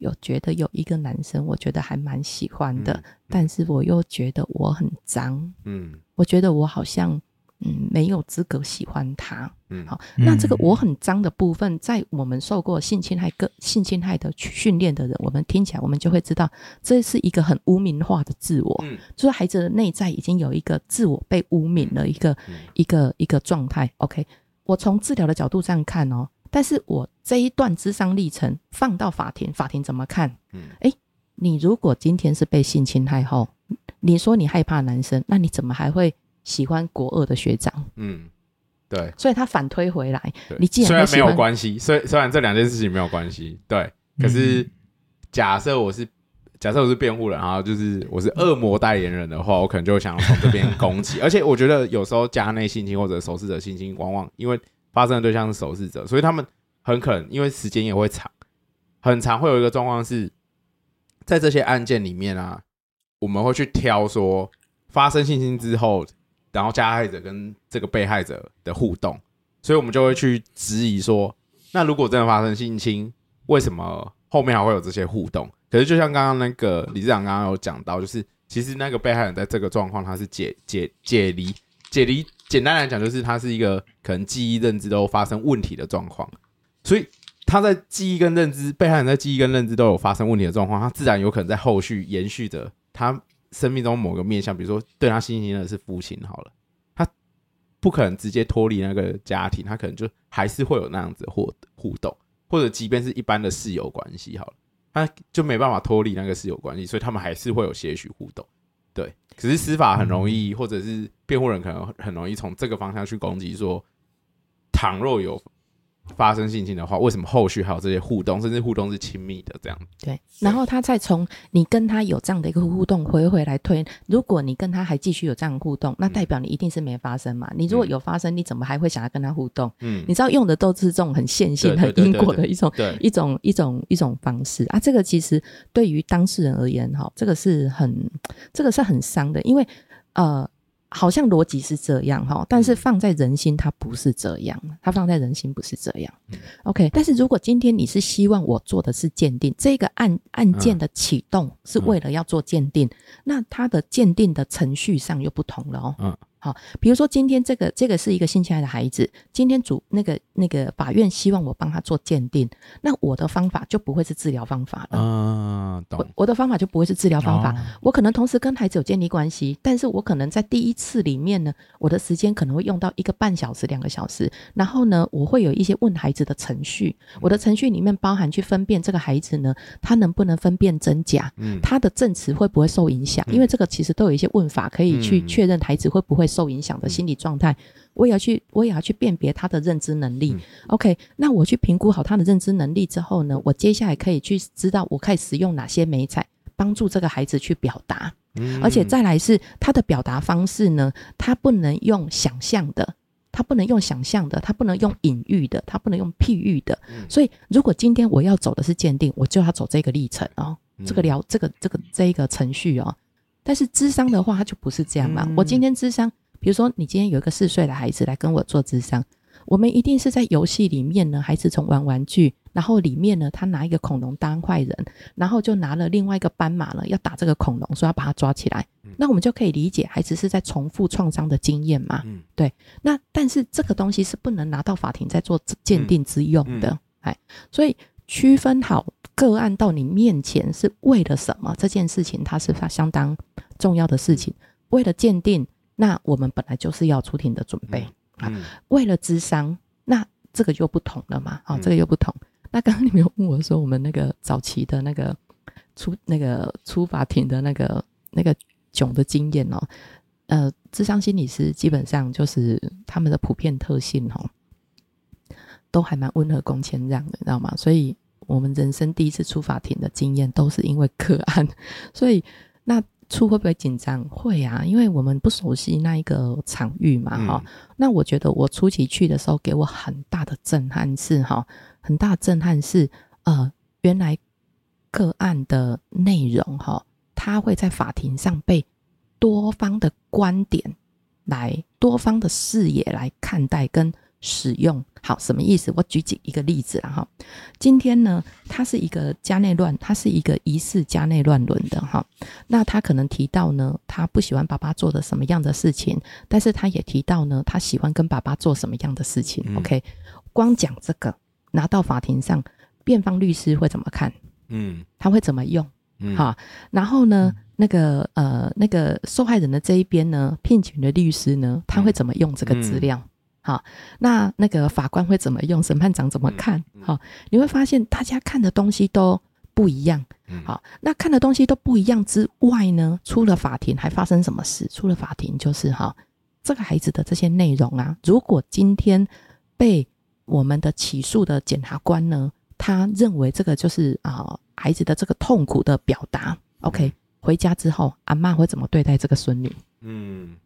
有觉得有一个男生，我觉得还蛮喜欢的，嗯嗯、但是我又觉得我很脏，嗯，我觉得我好像嗯，没有资格喜欢他。嗯，好，那这个我很脏的部分，在我们受过性侵害、个性侵害的训练的人，我们听起来，我们就会知道，这是一个很污名化的自我。嗯，就是孩子的内在已经有一个自我被污名的一个、嗯、一个一个状态。OK，我从治疗的角度上看哦，但是我这一段智商历程放到法庭，法庭怎么看？嗯，诶，你如果今天是被性侵害后，你说你害怕男生，那你怎么还会？喜欢国二的学长，嗯，对，所以他反推回来，你既然虽然没有关系，虽虽然这两件事情没有关系，对，可是假设我是假设我是辩护人，然后就是我是恶魔代言人的话，我可能就会想要从这边攻击，而且我觉得有时候家内性侵或者首试者性侵，往往因为发生的对象是首试者，所以他们很可能因为时间也会长，很长会有一个状况是，在这些案件里面啊，我们会去挑说发生性侵之后。然后加害者跟这个被害者的互动，所以我们就会去质疑说，那如果真的发生性侵，为什么后面还会有这些互动？可是就像刚刚那个理事长刚刚有讲到，就是其实那个被害人在这个状况，他是解解解离解离，简单来讲就是他是一个可能记忆认知都发生问题的状况，所以他在记忆跟认知，被害人在记忆跟认知都有发生问题的状况，他自然有可能在后续延续着他。生命中某个面向，比如说对他心情的是父亲，好了，他不可能直接脱离那个家庭，他可能就还是会有那样子的互互动，或者即便是一般的室友关系，好了，他就没办法脱离那个室友关系，所以他们还是会有些许互动。对，可是司法很容易，或者是辩护人可能很容易从这个方向去攻击说，倘若有。发生性侵的话，为什么后续还有这些互动，甚至互动是亲密的这样？对，然后他再从你跟他有这样的一个互动回回来推，如果你跟他还继续有这样的互动，那代表你一定是没发生嘛？嗯、你如果有发生，你怎么还会想要跟他互动？嗯，你知道用的都是这种很线性、很因果的一种、一种、一种、一种方式啊。这个其实对于当事人而言，哈，这个是很，这个是很伤的，因为呃。好像逻辑是这样哈，但是放在人心，它不是这样。它放在人心不是这样。OK，但是如果今天你是希望我做的是鉴定，这个案案件的启动是为了要做鉴定，那它的鉴定的程序上又不同了哦。嗯。好，比如说今天这个这个是一个性侵害的孩子，今天主那个那个法院希望我帮他做鉴定，那我的方法就不会是治疗方法了。啊，懂。我我的方法就不会是治疗方法，哦，我可能同时跟孩子有建立关系，但是我可能在第一次里面呢，我的时间可能会用到一个半小时、两个小时，然后呢，我会有一些问孩子的程序，我的程序里面包含去分辨这个孩子呢，他能不能分辨真假，嗯，他的证词会不会受影响，因为这个其实都有一些问法可以去确认孩子会不会。受影响的心理状态，我也要去，我也要去辨别他的认知能力。OK，那我去评估好他的认知能力之后呢，我接下来可以去知道我可以使用哪些美彩帮助这个孩子去表达。而且再来是他的表达方式呢，他不能用想象的，他不能用想象的，他不能用隐喻的，他不能用譬喻的。所以，如果今天我要走的是鉴定，我就要走这个历程哦，这个疗，这个这个这一个程序哦。但是智商的话，它就不是这样嘛。我今天智商。比如说，你今天有一个四岁的孩子来跟我做智商，我们一定是在游戏里面呢，孩子从玩玩具，然后里面呢，他拿一个恐龙当坏人，然后就拿了另外一个斑马呢，要打这个恐龙，说要把它抓起来。那我们就可以理解，孩子是在重复创伤的经验嘛？对。那但是这个东西是不能拿到法庭在做鉴定之用的，哎，所以区分好个案到你面前是为了什么？这件事情它是相当重要的事情，为了鉴定。那我们本来就是要出庭的准备啊，嗯、为了智商，那这个就不同了嘛，啊，这个又不同。嗯、那刚刚你们有问我说，我们那个早期的那个出那个出法庭的那个那个囧的经验哦，呃，智商心理师基本上就是他们的普遍特性哦，都还蛮温和恭谦让的，你知道吗？所以我们人生第一次出法庭的经验都是因为个案，所以那。出会不会紧张？会啊，因为我们不熟悉那一个场域嘛，哈、嗯。那我觉得我初期去的时候，给我很大的震撼是哈，很大的震撼是呃，原来个案的内容哈，它会在法庭上被多方的观点来、多方的视野来看待，跟使用。好，什么意思？我举几一个例子了哈。今天呢，他是一个家内乱，他是一个疑似家内乱伦的哈。那他可能提到呢，他不喜欢爸爸做的什么样的事情，但是他也提到呢，他喜欢跟爸爸做什么样的事情。嗯、OK，光讲这个拿到法庭上，辩方律师会怎么看？嗯，他会怎么用？嗯，好，然后呢，嗯、那个呃，那个受害人的这一边呢，聘请的律师呢，他会怎么用这个资料？好，那那个法官会怎么用？审判长怎么看？好，你会发现大家看的东西都不一样。好，那看的东西都不一样之外呢，出了法庭还发生什么事？出了法庭就是哈，这个孩子的这些内容啊，如果今天被我们的起诉的检察官呢，他认为这个就是啊孩子的这个痛苦的表达。OK，回家之后，阿嬷会怎么对待这个孙女？嗯。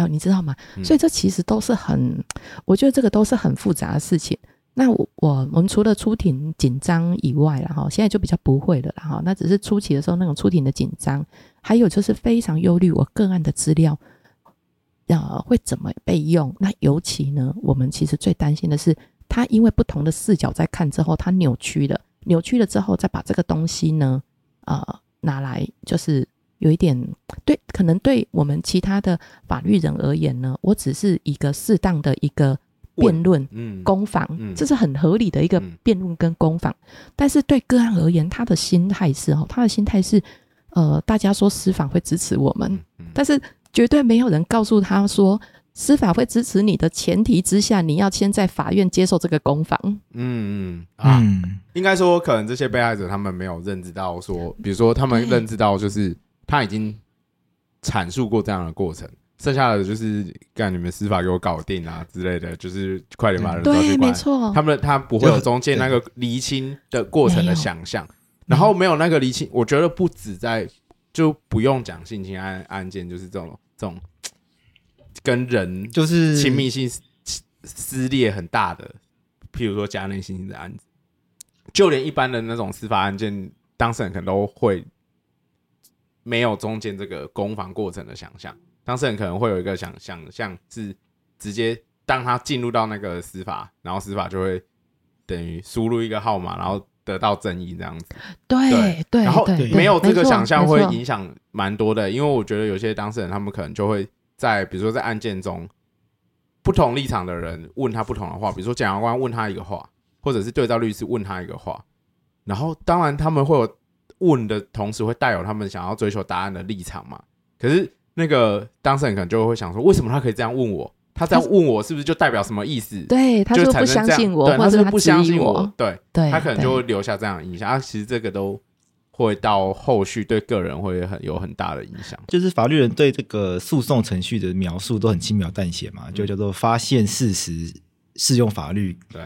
哦，你知道吗？所以这其实都是很，我觉得这个都是很复杂的事情。那我我我们除了出庭紧张以外了哈，现在就比较不会了哈。那只是初期的时候那种出庭的紧张，还有就是非常忧虑我个案的资料，呃，会怎么被用？那尤其呢，我们其实最担心的是，他因为不同的视角在看之后，他扭曲了，扭曲了之后再把这个东西呢，呃，拿来就是。有一点对，可能对我们其他的法律人而言呢，我只是一个适当的一个辩论、嗯，攻防，嗯，这是很合理的一个辩论跟攻防。嗯，但是对个案而言，他的心态是哦，他的心态是，呃，大家说司法会支持我们，但是绝对没有人告诉他说，司法会支持你的前提之下，你要先在法院接受这个攻防。嗯嗯啊，应该说，可能这些被害者他们没有认知到说，比如说他们认知到就是。他已经阐述过这样的过程，剩下的就是干你们司法给我搞定啊之类的，就是快点把人抓去关。对，没错。他们他不会有中间那个厘清的过程的想象，然后没有那个厘清，我觉得不止在就不用讲性侵案案件，就是这种这种跟人就是亲密性撕裂很大的，譬如说家内性侵的案子，就连一般的那种司法案件，当事人可能都会。没有中间这个攻防过程的想象，当事人可能会有一个想想象是直接当他进入到那个司法，然后司法就会等于输入一个号码，然后得到正义这样子。对对，对，然后没有这个想象会影响蛮多的，因为我觉得有些当事人他们可能就会在比如说在案件中不同立场的人问他不同的话，比如说检察官问他一个话，或者是对照律师问他一个话，然后当然他们会有。问的同时会带有他们想要追求答案的立场嘛？可是那个当事人可能就会想说，为什么他可以这样问我？他这样问我是不是就代表什么意思？对，他就不相信我，或者是他不相信我？对，对，他可能就会留下这样的印象。啊，其实这个都会到后续对个人会很有很大的影响。就是法律人对这个诉讼程序的描述都很轻描淡写嘛，嗯、就叫做发现事实，适用法律。对，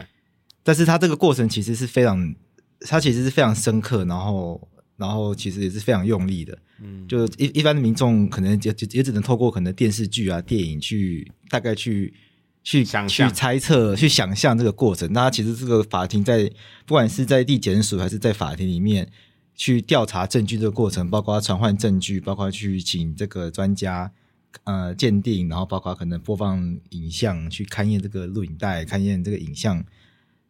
但是他这个过程其实是非常，他其实是非常深刻，然后。然后其实也是非常用力的，嗯，就一一般的民众可能也也也只能透过可能电视剧啊、电影去大概去去想去猜测、去想象这个过程。那其实这个法庭在不管是在地检署还是在法庭里面去调查证据这个过程，包括传唤证据，包括去请这个专家呃鉴定，然后包括可能播放影像去勘验这个录影带、勘验这个影像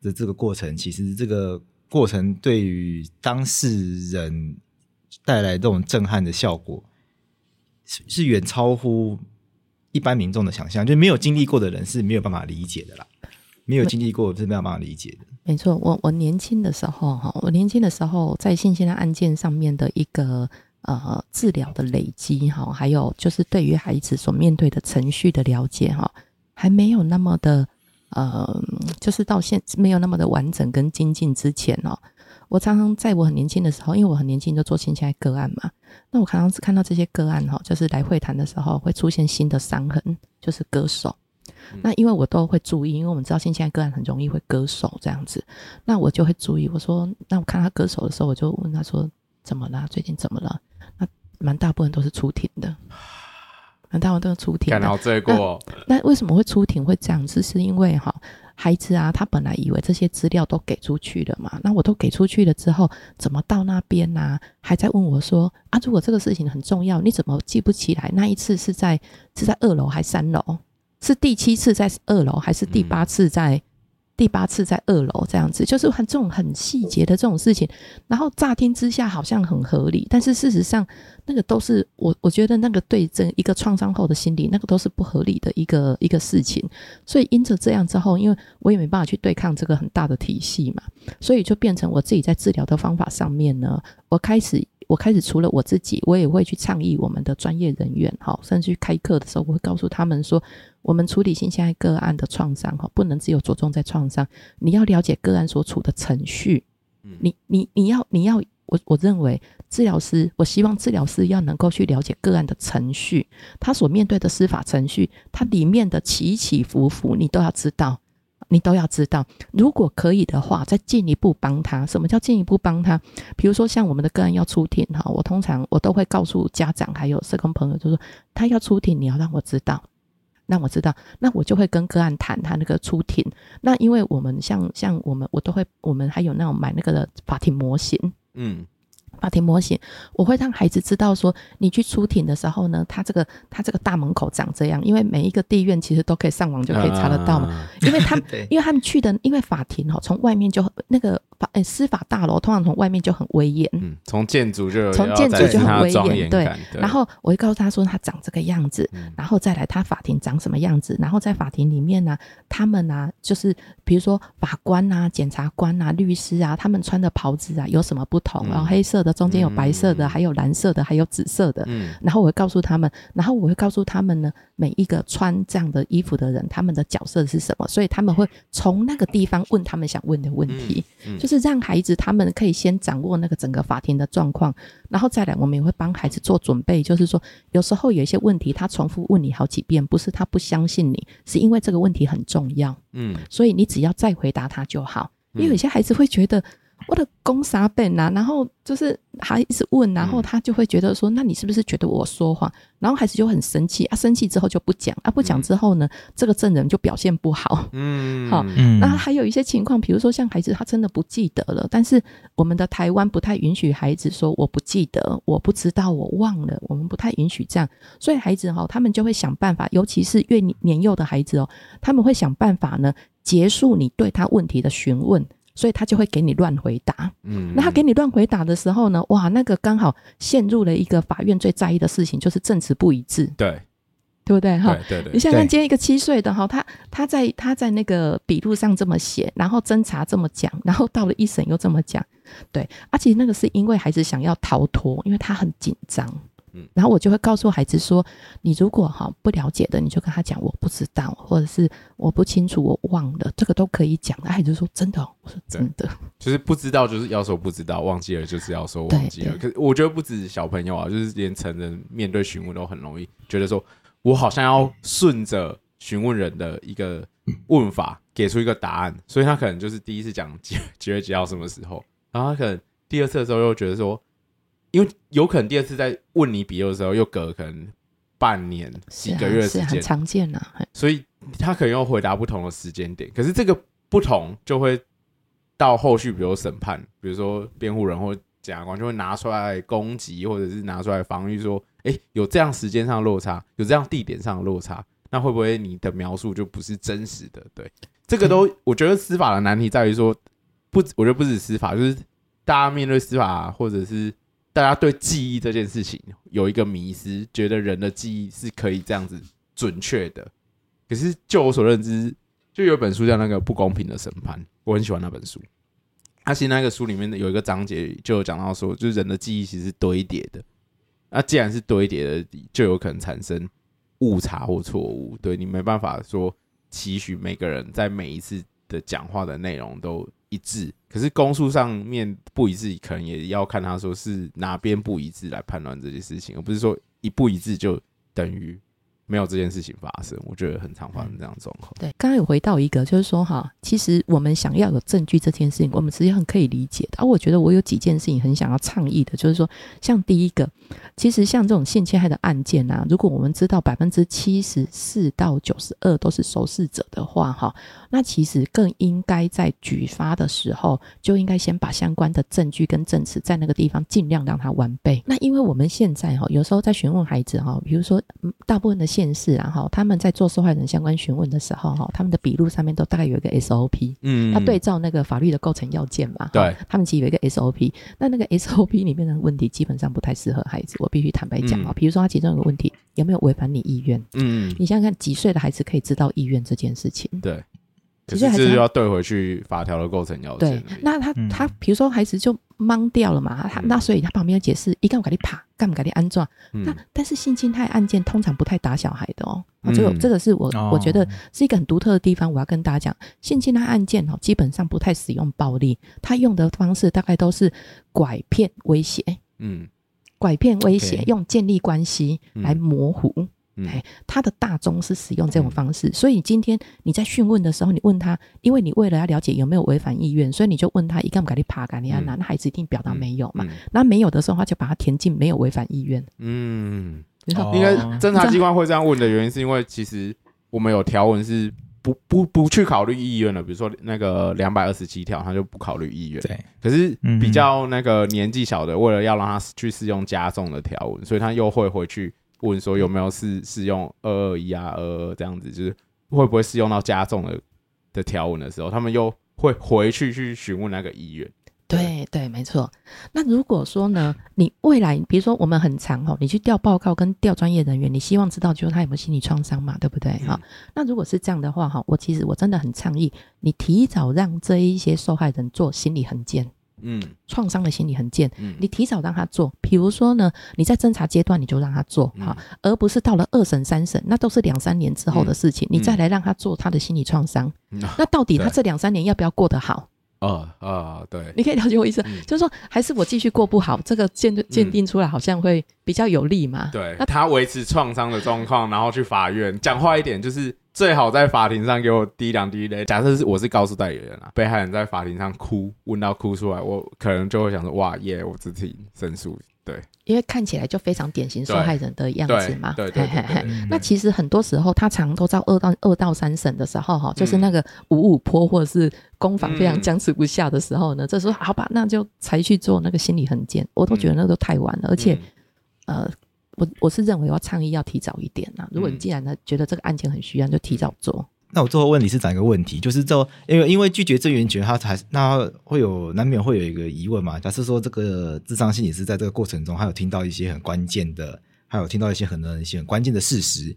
的这个过程，其实这个。过程对于当事人带来这种震撼的效果，是是远超乎一般民众的想象。就没有经历过的人是没有办法理解的啦，没有经历过是没有办法理解的。没错，我我年轻的时候哈，我年轻的时候在性侵的案件上面的一个呃治疗的累积哈，还有就是对于孩子所面对的程序的了解哈，还没有那么的。呃，就是到现没有那么的完整跟精进之前哦，我常常在我很年轻的时候，因为我很年轻就做性侵害个案嘛，那我常常是看到这些个案哈，就是来会谈的时候会出现新的伤痕，就是割手。嗯、那因为我都会注意，因为我们知道性侵害个案很容易会割手这样子，那我就会注意。我说，那我看他割手的时候，我就问他说，怎么了？最近怎么了？那蛮大部分都是出庭的。难道我都要出庭？看罪过。那为什么会出庭会这样子？是因为哈，孩子啊，他本来以为这些资料都给出去了嘛。那我都给出去了之后，怎么到那边呢、啊？还在问我说啊，如果这个事情很重要，你怎么记不起来？那一次是在是在二楼还是三楼？是第七次在二楼，还是第八次在？第八次在二楼这样子，就是很这种很细节的这种事情，然后乍听之下好像很合理，但是事实上那个都是我我觉得那个对这一个创伤后的心理，那个都是不合理的一个一个事情。所以因着这样之后，因为我也没办法去对抗这个很大的体系嘛，所以就变成我自己在治疗的方法上面呢，我开始。我开始除了我自己，我也会去倡议我们的专业人员，哈，甚至去开课的时候，我会告诉他们说，我们处理性侵害个案的创伤，哈，不能只有着重在创伤，你要了解个案所处的程序，你你你要你要，我我认为治疗师，我希望治疗师要能够去了解个案的程序，他所面对的司法程序，它里面的起起伏伏，你都要知道。你都要知道，如果可以的话，再进一步帮他。什么叫进一步帮他？比如说，像我们的个案要出庭哈，我通常我都会告诉家长还有社工朋友，就说他要出庭，你要让我知道，让我知道，那我就会跟个案谈他那个出庭。那因为我们像像我们，我都会，我们还有那种买那个的法庭模型，嗯。法庭模型，我会让孩子知道说，你去出庭的时候呢，他这个他这个大门口长这样，因为每一个地院其实都可以上网就可以查得到嘛，啊、因为他们因为他们去的，因为法庭哈，从外面就那个法诶司法大楼通常从外面就很威严，嗯，从建筑就从建筑就很威严，对，然后我会告诉他说，他长这个样子，嗯、然后再来他法庭长什么样子，然后在法庭里面呢、啊，他们呢、啊、就是比如说法官啊、检察官啊、律师啊，他们穿的袍子啊有什么不同，然后黑色的。中间有白色的，还有蓝色的，还有紫色的。嗯，然后我会告诉他们，然后我会告诉他们呢，每一个穿这样的衣服的人，他们的角色是什么？所以他们会从那个地方问他们想问的问题，就是让孩子他们可以先掌握那个整个法庭的状况，然后再来，我们也会帮孩子做准备，就是说有时候有一些问题他重复问你好几遍，不是他不相信你，是因为这个问题很重要。嗯，所以你只要再回答他就好，因为有些孩子会觉得。我的公啥笨呐？然后就是还一直问，然后他就会觉得说：“那你是不是觉得我说谎？”然后孩子就很生气啊，生气之后就不讲啊，不讲之后呢，这个证人就表现不好。嗯，好，那还有一些情况，比如说像孩子他真的不记得了，但是我们的台湾不太允许孩子说我不记得，我不知道，我忘了，我们不太允许这样，所以孩子哈，他们就会想办法，尤其是越年幼的孩子哦，他们会想办法呢，结束你对他问题的询问。所以他就会给你乱回答，嗯，那他给你乱回答的时候呢，哇，那个刚好陷入了一个法院最在意的事情，就是证词不一致，对，对不对？哈，对对对。你想想，今天一个七岁的哈，他他在他在那个笔录上这么写，然后侦查这么讲，然后到了一审又这么讲，对，而且那个是因为孩子想要逃脱，因为他很紧张。然后我就会告诉孩子说：“你如果哈不了解的，你就跟他讲我不知道，或者是我不清楚，我忘了，这个都可以讲。”那孩子说：“真的？”我说：“真的。”就是不知道，就是要说不知道；忘记了，就是要说忘记了。可是我觉得不止小朋友啊，就是连成人面对询问都很容易觉得说，我好像要顺着询问人的一个问法给出一个答案，所以他可能就是第一次讲几几月几号什么时候，然后他可能第二次的时候又觉得说。因为有可能第二次在问你笔录的时候，又隔可能半年、几个月的时间，是很常见啊。所以他可能要回答不同的时间点。可是这个不同就会到后续，比如审判，比如说辩护人或检察官就会拿出来攻击，或者是拿出来防御，说：“哎，有这样时间上的落差，有这样地点上的落差，那会不会你的描述就不是真实的？”对，这个都我觉得司法的难题在于说，不，我觉得不止司法，就是大家面对司法或者是。大家对记忆这件事情有一个迷思，觉得人的记忆是可以这样子准确的。可是就我所认知，就有本书叫那个《不公平的审判》，我很喜欢那本书。它其实那个书里面有一个章节就有讲到说，就是人的记忆其实是堆叠的。那既然是堆叠的，就有可能产生误差或错误。对，你没办法说期许每个人在每一次的讲话的内容都一致，可是公诉上面不一致，可能也要看他说是哪边不一致来判断这件事情，而不是说一不一致就等于没有这件事情发生。我觉得很常发生这样状况。对，刚刚有回到一个，就是说哈，其实我们想要有证据这件事情，我们实际上可以理解的。而我觉得我有几件事情很想要倡议的，就是说，像第一个，其实像这种性侵害的案件啊，如果我们知道百分之七十四到九十二都是受试者的话，哈。那其实更应该在举发的时候，就应该先把相关的证据跟证词在那个地方尽量让它完备。那因为我们现在哈，有时候在询问孩子哈，比如说大部分的县市啊，哈，他们在做受害人相关询问的时候，哈，他们的笔录上面都大概有一个 SOP，嗯，他对照那个法律的构成要件嘛，对，他们其实有一个 SOP，那那个 SOP 里面的问题基本上不太适合孩子，我必须坦白讲啊，比如说他其中有个问题有没有违反你意愿，嗯，你想想看，几岁的孩子可以知道意愿这件事情？对。其实还是要对回去法条的构成要件。对，那他他比如说孩子就懵掉了嘛，他那所以他旁边要解释，一干我给你爬，干不给你安装。那但是性侵害案件通常不太打小孩的哦，这个这个是我我觉得是一个很独特的地方。我要跟大家讲，性侵害案件哦，基本上不太使用暴力，他用的方式大概都是拐骗威胁，嗯，拐骗威胁，用建立关系来模糊。哎，他的大宗是使用这种方式，嗯、所以今天你在讯问的时候，你问他，因为你为了要了解有没有违反意愿，所以你就问他，一干不给你爬干你啊？那孩子一定表达没有嘛？那、没有的时候，他就把它填进没有违反意愿。嗯，应该侦查机关会这样问的原因，是因为其实我们有条文是不不不去考虑意愿的，比如说那个两百二十七条，他就不考虑意愿。对，可是比较那个年纪小的，为了要让他去适用加重的条文，所以他又会回去。问说有没有适适用二二一啊二二这样子，就是会不会适用到加重的的条文的时候，他们又会回去去询问那个医院。对对，没错。那如果说呢，你未来比如说我们很长哦，你去调报告跟调专业人员，你希望知道就是他有没有心理创伤嘛，对不对？哈、嗯，那如果是这样的话哈，我其实我真的很倡议你提早让这一些受害人做心理衡鉴。嗯，创伤的心理很贱，嗯，你提早让他做，比如说呢，你在侦查阶段你就让他做，哈、嗯，而不是到了二审、三审，那都是两三年之后的事情，嗯、你再来让他做他的心理创伤，嗯、那到底他这两三年要不要过得好？啊啊，对，你可以了解我意思，嗯、就是说，还是我继续过不好，这个鉴鉴定出来好像会比较有利嘛？对，那他维持创伤的状况，然后去法院。讲话一点就是。最好在法庭上给我滴两滴泪。假设是我是告诉代理人啊，被害人在法庭上哭，问到哭出来，我可能就会想说：哇耶，我自己申诉。对，因为看起来就非常典型受害人的样子嘛。对对对。那其实很多时候，他常都在二到二到三审的时候，哈，就是那个五五坡或者是攻防非常僵持不下的时候呢，嗯、这时候好吧，那就才去做那个心理衡鉴。我都觉得那都太晚了，嗯、而且，呃。我我是认为要倡议要提早一点呐。如果你既然呢觉得这个案件很需要，就提早做。那我最后问你是哪一个问题，就是这因为因为拒绝证言权，他才那会有难免会有一个疑问嘛。假设说这个智商心理师在这个过程中，他有听到一些很关键的，还有听到一些很多一些很关键的事实，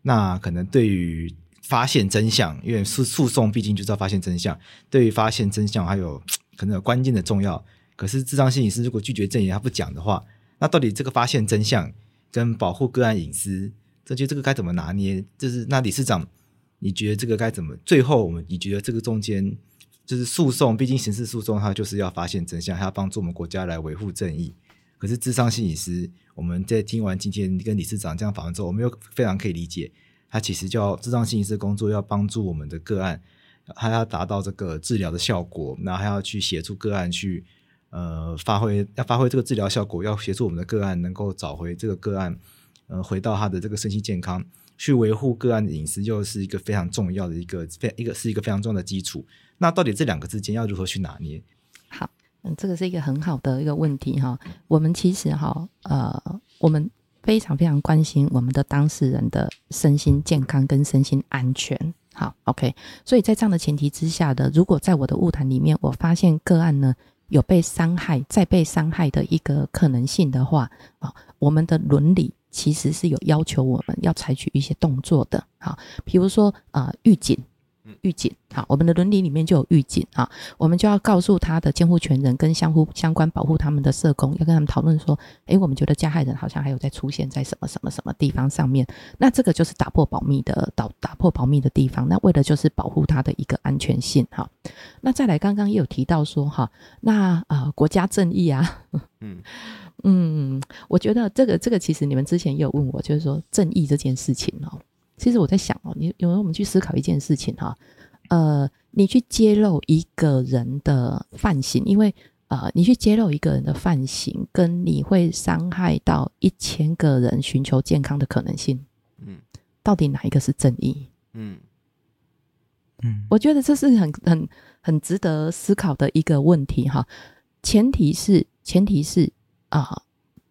那可能对于发现真相，因为诉诉讼毕竟就是要发现真相，对于发现真相还有可能有关键的重要。可是智商心理师如果拒绝证言，他不讲的话，那到底这个发现真相？跟保护个案隐私，这就这个该怎么拿捏？就是那理事长，你觉得这个该怎么？最后我们你觉得这个中间就是诉讼，毕竟刑事诉讼它就是要发现真相，还要帮助我们国家来维护正义。可是智商心理师，我们在听完今天跟理事长这样访问之后，我们又非常可以理解，他其实叫智商心理师工作要帮助我们的个案，还要达到这个治疗的效果，然后还要去协助个案去。呃，发挥要发挥这个治疗效果，要协助我们的个案能够找回这个个案，呃，回到他的这个身心健康，去维护个案的隐私，又是一个非常重要的一个非一个是一个非常重要的基础。那到底这两个之间要如何去拿捏？好，嗯，这个是一个很好的一个问题哈。我们其实哈，呃，我们非常非常关心我们的当事人的身心健康跟身心安全。好，OK，所以在这样的前提之下的，如果在我的物谈里面，我发现个案呢，有被伤害、再被伤害的一个可能性的话，啊，我们的伦理其实是有要求我们要采取一些动作的，啊，比如说啊，预警。预警，好，我们的伦理里面就有预警啊，我们就要告诉他的监护权人跟相互相关保护他们的社工，要跟他们讨论说，诶，我们觉得加害人好像还有在出现在什么什么什么地方上面，那这个就是打破保密的打打破保密的地方，那为的就是保护他的一个安全性哈。那再来，刚刚也有提到说哈，那啊、呃、国家正义啊，嗯嗯，我觉得这个这个其实你们之前也有问我，就是说正义这件事情哦。其实我在想哦，你有时候我们去思考一件事情哈，呃，你去揭露一个人的犯行，因为呃，你去揭露一个人的犯行，跟你会伤害到一千个人寻求健康的可能性，嗯，到底哪一个是正义？嗯嗯，我觉得这是很很很值得思考的一个问题哈。前提是前提是啊，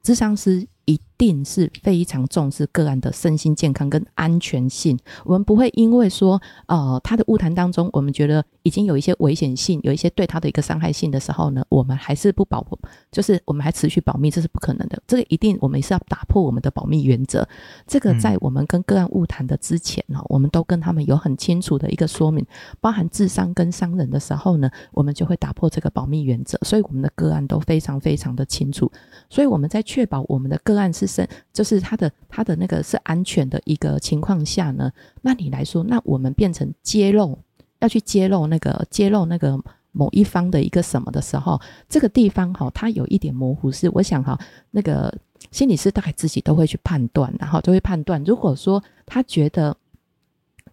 智商师一定是非常重视个案的身心健康跟安全性。我们不会因为说，呃，他的误谈当中，我们觉得已经有一些危险性，有一些对他的一个伤害性的时候呢，我们还是不保护，就是我们还持续保密，这是不可能的。这个一定我们是要打破我们的保密原则。这个在我们跟个案误谈的之前呢，我们都跟他们有很清楚的一个说明，包含智商跟伤人的时候呢，我们就会打破这个保密原则，所以我们的个案都非常非常的清楚。所以我们在确保我们的个案是是，就是他的他的那个是安全的一个情况下呢，那你来说，那我们变成揭露，要去揭露那个揭露那个某一方的一个什么的时候，这个地方哈，它有一点模糊，是我想哈，那个心理师大概自己都会去判断，然后就会判断，如果说他觉得。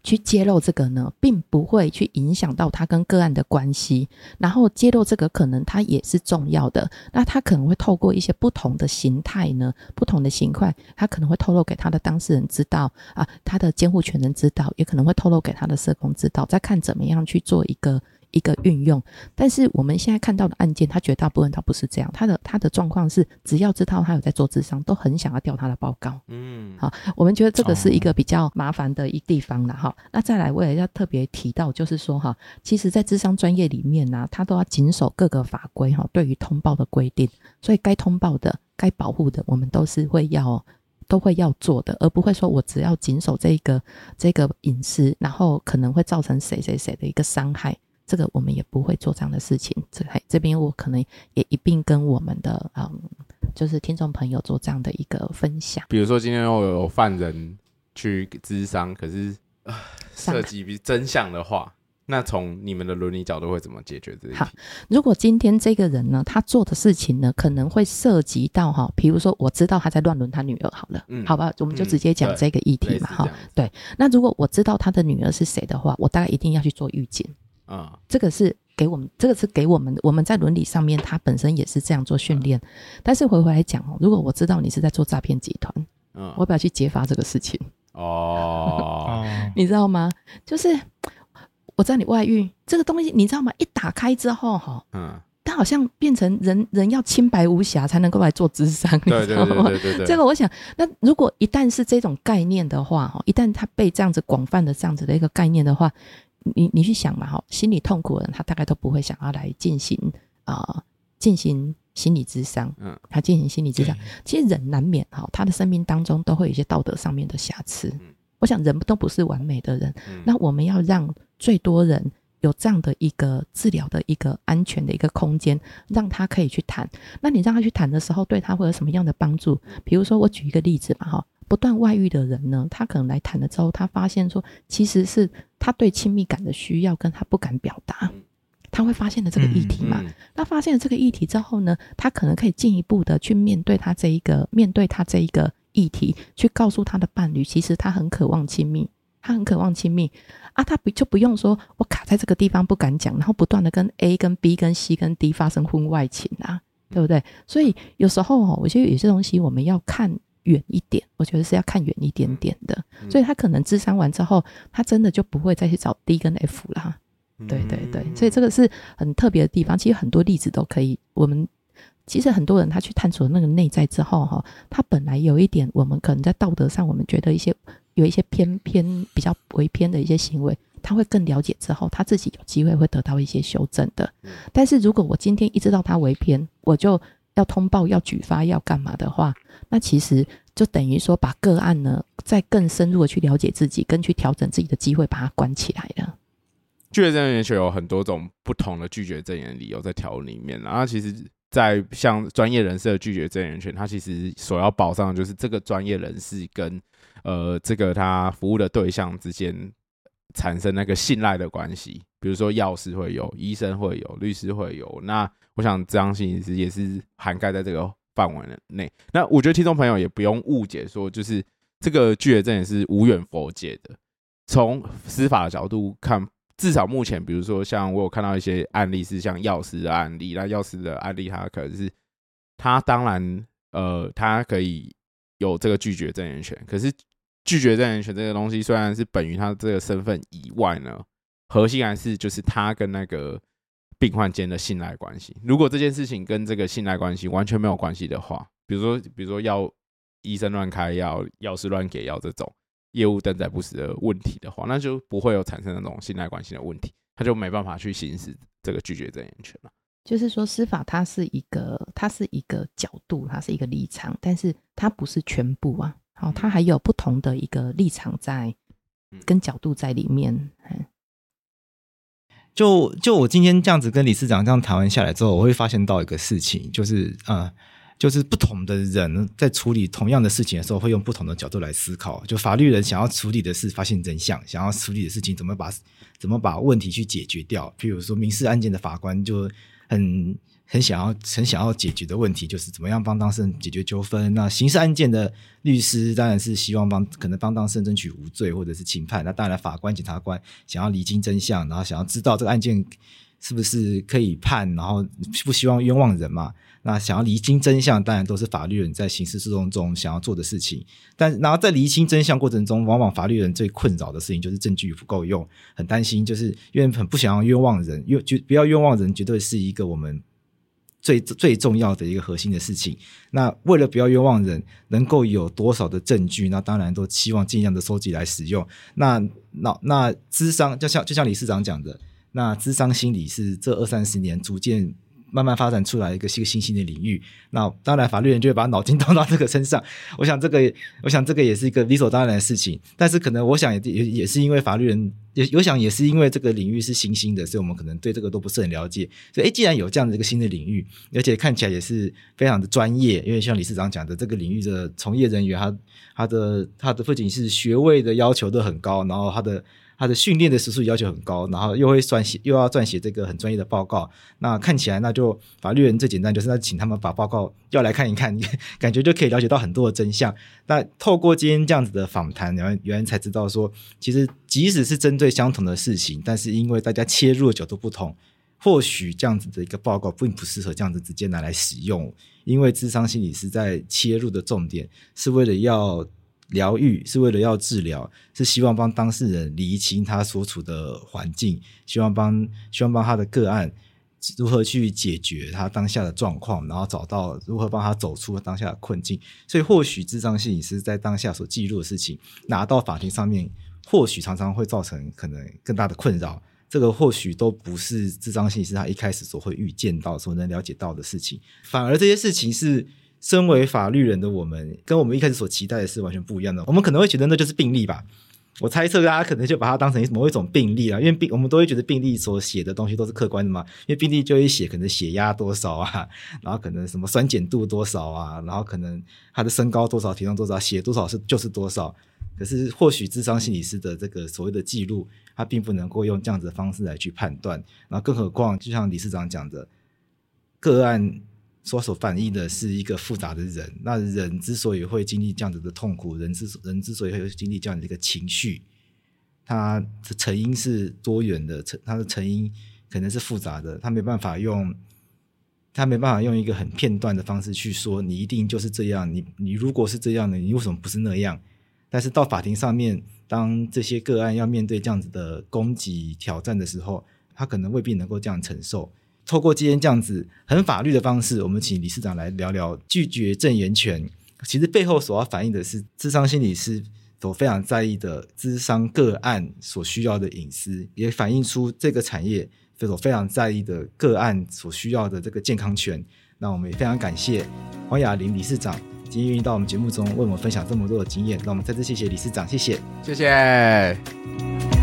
去揭露这个呢，并不会去影响到他跟个案的关系。然后揭露这个可能他也是重要的。那他可能会透过一些不同的形态呢，不同的形态，他可能会透露给他的当事人知道啊，他的监护权人知道，也可能会透露给他的社工知道，再看怎么样去做一个。一个运用，但是我们现在看到的案件，他绝大部分他不是这样，他的他的状况是，只要知道他有在做智商，都很想要调他的报告。嗯，好，我们觉得这个是一个比较麻烦的一地方了哈。那再来，我也要特别提到，就是说哈，其实，在智商专业里面呢，他都要谨守各个法规哈，对于通报的规定，所以该通报的、该保护的，我们都是会要都会要做的，而不会说我只要谨守这个这个隐私，然后可能会造成谁谁谁的一个伤害。这个我们也不会做这样的事情。这这边我可能也一并跟我们的嗯，就是听众朋友做这样的一个分享。比如说今天又有犯人去咨商，可是涉及真相的话，那从你们的伦理角度会怎么解决这个？好，如果今天这个人呢，他做的事情呢，可能会涉及到哈，比如说我知道他在乱伦他女儿，好了，嗯，好吧，我们就直接讲这个议题嘛，哈、嗯，对。那如果我知道他的女儿是谁的话，我大概一定要去做预警。啊、嗯，这个是给我们，这个是给我们，我们在伦理上面，他本身也是这样做训练。嗯、但是回回来讲哦，如果我知道你是在做诈骗集团，嗯，我不要去揭发这个事情 哦，你知道吗？就是我知道你外遇这个东西，你知道吗？一打开之后哈，嗯，他好像变成人人要清白无瑕才能够来做智商，你知道吗？对对对对对。这个我想，那如果一旦是这种概念的话，哈，一旦他被这样子广泛的这样子的一个概念的话。你你去想嘛哈，心理痛苦的人，他大概都不会想要来进行啊进、呃、行心理咨商，嗯，他进行心理咨商，其实人难免哈，他的生命当中都会有一些道德上面的瑕疵。嗯、我想人都不是完美的人，嗯、那我们要让最多人有这样的一个治疗的一个安全的一个空间，让他可以去谈。那你让他去谈的时候，对他会有什么样的帮助？比如说我举一个例子嘛哈。不断外遇的人呢，他可能来谈了之后，他发现说，其实是他对亲密感的需要跟他不敢表达，他会发现了这个议题嘛？那发现了这个议题之后呢，他可能可以进一步的去面对他这一个面对他这一个议题，去告诉他的伴侣，其实他很渴望亲密，他很渴望亲密啊，他不就不用说我卡在这个地方不敢讲，然后不断的跟 A 跟 B 跟 C 跟 D 发生婚外情啊，对不对？所以有时候哦，我觉得有些东西我们要看。远一点，我觉得是要看远一点点的，嗯、所以他可能智商完之后，他真的就不会再去找 D 跟 F 了。嗯、对对对，所以这个是很特别的地方。其实很多例子都可以，我们其实很多人他去探索那个内在之后，哈，他本来有一点，我们可能在道德上，我们觉得一些有一些偏偏比较违偏的一些行为，他会更了解之后，他自己有机会会得到一些修正的。但是如果我今天一知道他违偏，我就要通报、要举发、要干嘛的话，那其实就等于说把个案呢，再更深入的去了解自己，跟去调整自己的机会，把它关起来了。拒绝证言权有很多种不同的拒绝证言理由在条里面，然后其实，在像专业人士的拒绝证言权，他其实所要保障的就是这个专业人士跟呃这个他服务的对象之间产生那个信赖的关系。比如说药师会有，医生会有，律师会有，那。我想这样其实也是涵盖在这个范围内。那我觉得听众朋友也不用误解，说就是这个拒绝证也是无远佛界的。从司法的角度看，至少目前，比如说像我有看到一些案例是像药师的案例，那药师的案例他可能是他当然呃他可以有这个拒绝证人权，可是拒绝证人权这个东西虽然是本于他这个身份以外呢，核心还是就是他跟那个。病患间的信赖关系，如果这件事情跟这个信赖关系完全没有关系的话，比如说，比如说要医生乱开药、药师乱给药这种业务登载不实的问题的话，那就不会有产生那种信赖关系的问题，他就没办法去行使这个拒绝证言权了。就是说，司法它是一个，它是一个角度，它是一个立场，但是它不是全部啊。好，它还有不同的一个立场在，跟角度在里面。就就我今天这样子跟理事长这样谈完下来之后，我会发现到一个事情，就是啊，就是不同的人在处理同样的事情的时候，会用不同的角度来思考。就法律人想要处理的是发现真相，想要处理的事情怎么把怎么把问题去解决掉。譬如说民事案件的法官就。很很想要很想要解决的问题，就是怎么样帮当事人解决纠纷。那刑事案件的律师当然是希望帮可能帮当事人争取无罪或者是轻判。那当然法官、检察官想要厘清真相，然后想要知道这个案件是不是可以判，然后不希望冤枉人嘛。那想要厘清真相，当然都是法律人在刑事诉讼中想要做的事情。但然后在厘清真相过程中，往往法律人最困扰的事情就是证据不够用，很担心，就是因为很不想要冤枉人，冤就不要冤枉人，绝对是一个我们最最重要的一个核心的事情。那为了不要冤枉人，能够有多少的证据，那当然都希望尽量的收集来使用。那那那智商就像就像理事长讲的，那智商心理是这二三十年逐渐。慢慢发展出来一个新新兴的领域，那当然法律人就会把脑筋 动到这个身上。我想这个，我想这个也是一个理所当然的事情。但是可能我想也也也是因为法律人也有想也是因为这个领域是新兴的，所以我们可能对这个都不是很了解。所以，哎，既然有这样的一个新的领域，而且看起来也是非常的专业，因为像理事长讲的，这个领域的从业人员，他他的他的不仅是学位的要求都很高，然后他的。他的训练的时数要求很高，然后又会撰写，又要撰写这个很专业的报告。那看起来，那就法律人最简单就是那请他们把报告要来看一看，感觉就可以了解到很多的真相。那透过今天这样子的访谈，原来原来才知道说，其实即使是针对相同的事情，但是因为大家切入的角度不同，或许这样子的一个报告并不适合这样子直接拿来使用。因为智商心理师在切入的重点是为了要。疗愈是为了要治疗，是希望帮当事人厘清他所处的环境，希望帮希望帮他的个案如何去解决他当下的状况，然后找到如何帮他走出当下的困境。所以，或许咨商心理师在当下所记录的事情，拿到法庭上面，或许常常会造成可能更大的困扰。这个或许都不是智障心理师他一开始所会预见到、所能了解到的事情，反而这些事情是。身为法律人的我们，跟我们一开始所期待的是完全不一样的。我们可能会觉得那就是病例吧。我猜测大家可能就把它当成某一种病例了，因为病我们都会觉得病例所写的东西都是客观的嘛。因为病例就会写可能血压多少啊，然后可能什么酸碱度多少啊，然后可能他的身高多少、体重多少，写多少是就是多少。可是或许智商心理师的这个所谓的记录，他并不能够用这样子的方式来去判断。然后更何况，就像理事长讲的，个案。所所反映的是一个复杂的人，那人之所以会经历这样子的痛苦，人之人之所以会经历这样的一个情绪，它的成因是多元的，成它的成因可能是复杂的，他没办法用，他没办法用一个很片段的方式去说，你一定就是这样，你你如果是这样的，你为什么不是那样？但是到法庭上面，当这些个案要面对这样子的攻击挑战的时候，他可能未必能够这样承受。透过今天这样子很法律的方式，我们请理事长来聊聊拒绝证言权。其实背后所要反映的是，智商心理师所非常在意的智商个案所需要的隐私，也反映出这个产业所非常在意的个案所需要的这个健康权。那我们也非常感谢黄雅玲理事长今天愿意到我们节目中为我们分享这么多的经验。那我们再次谢谢理事长，谢谢，谢谢。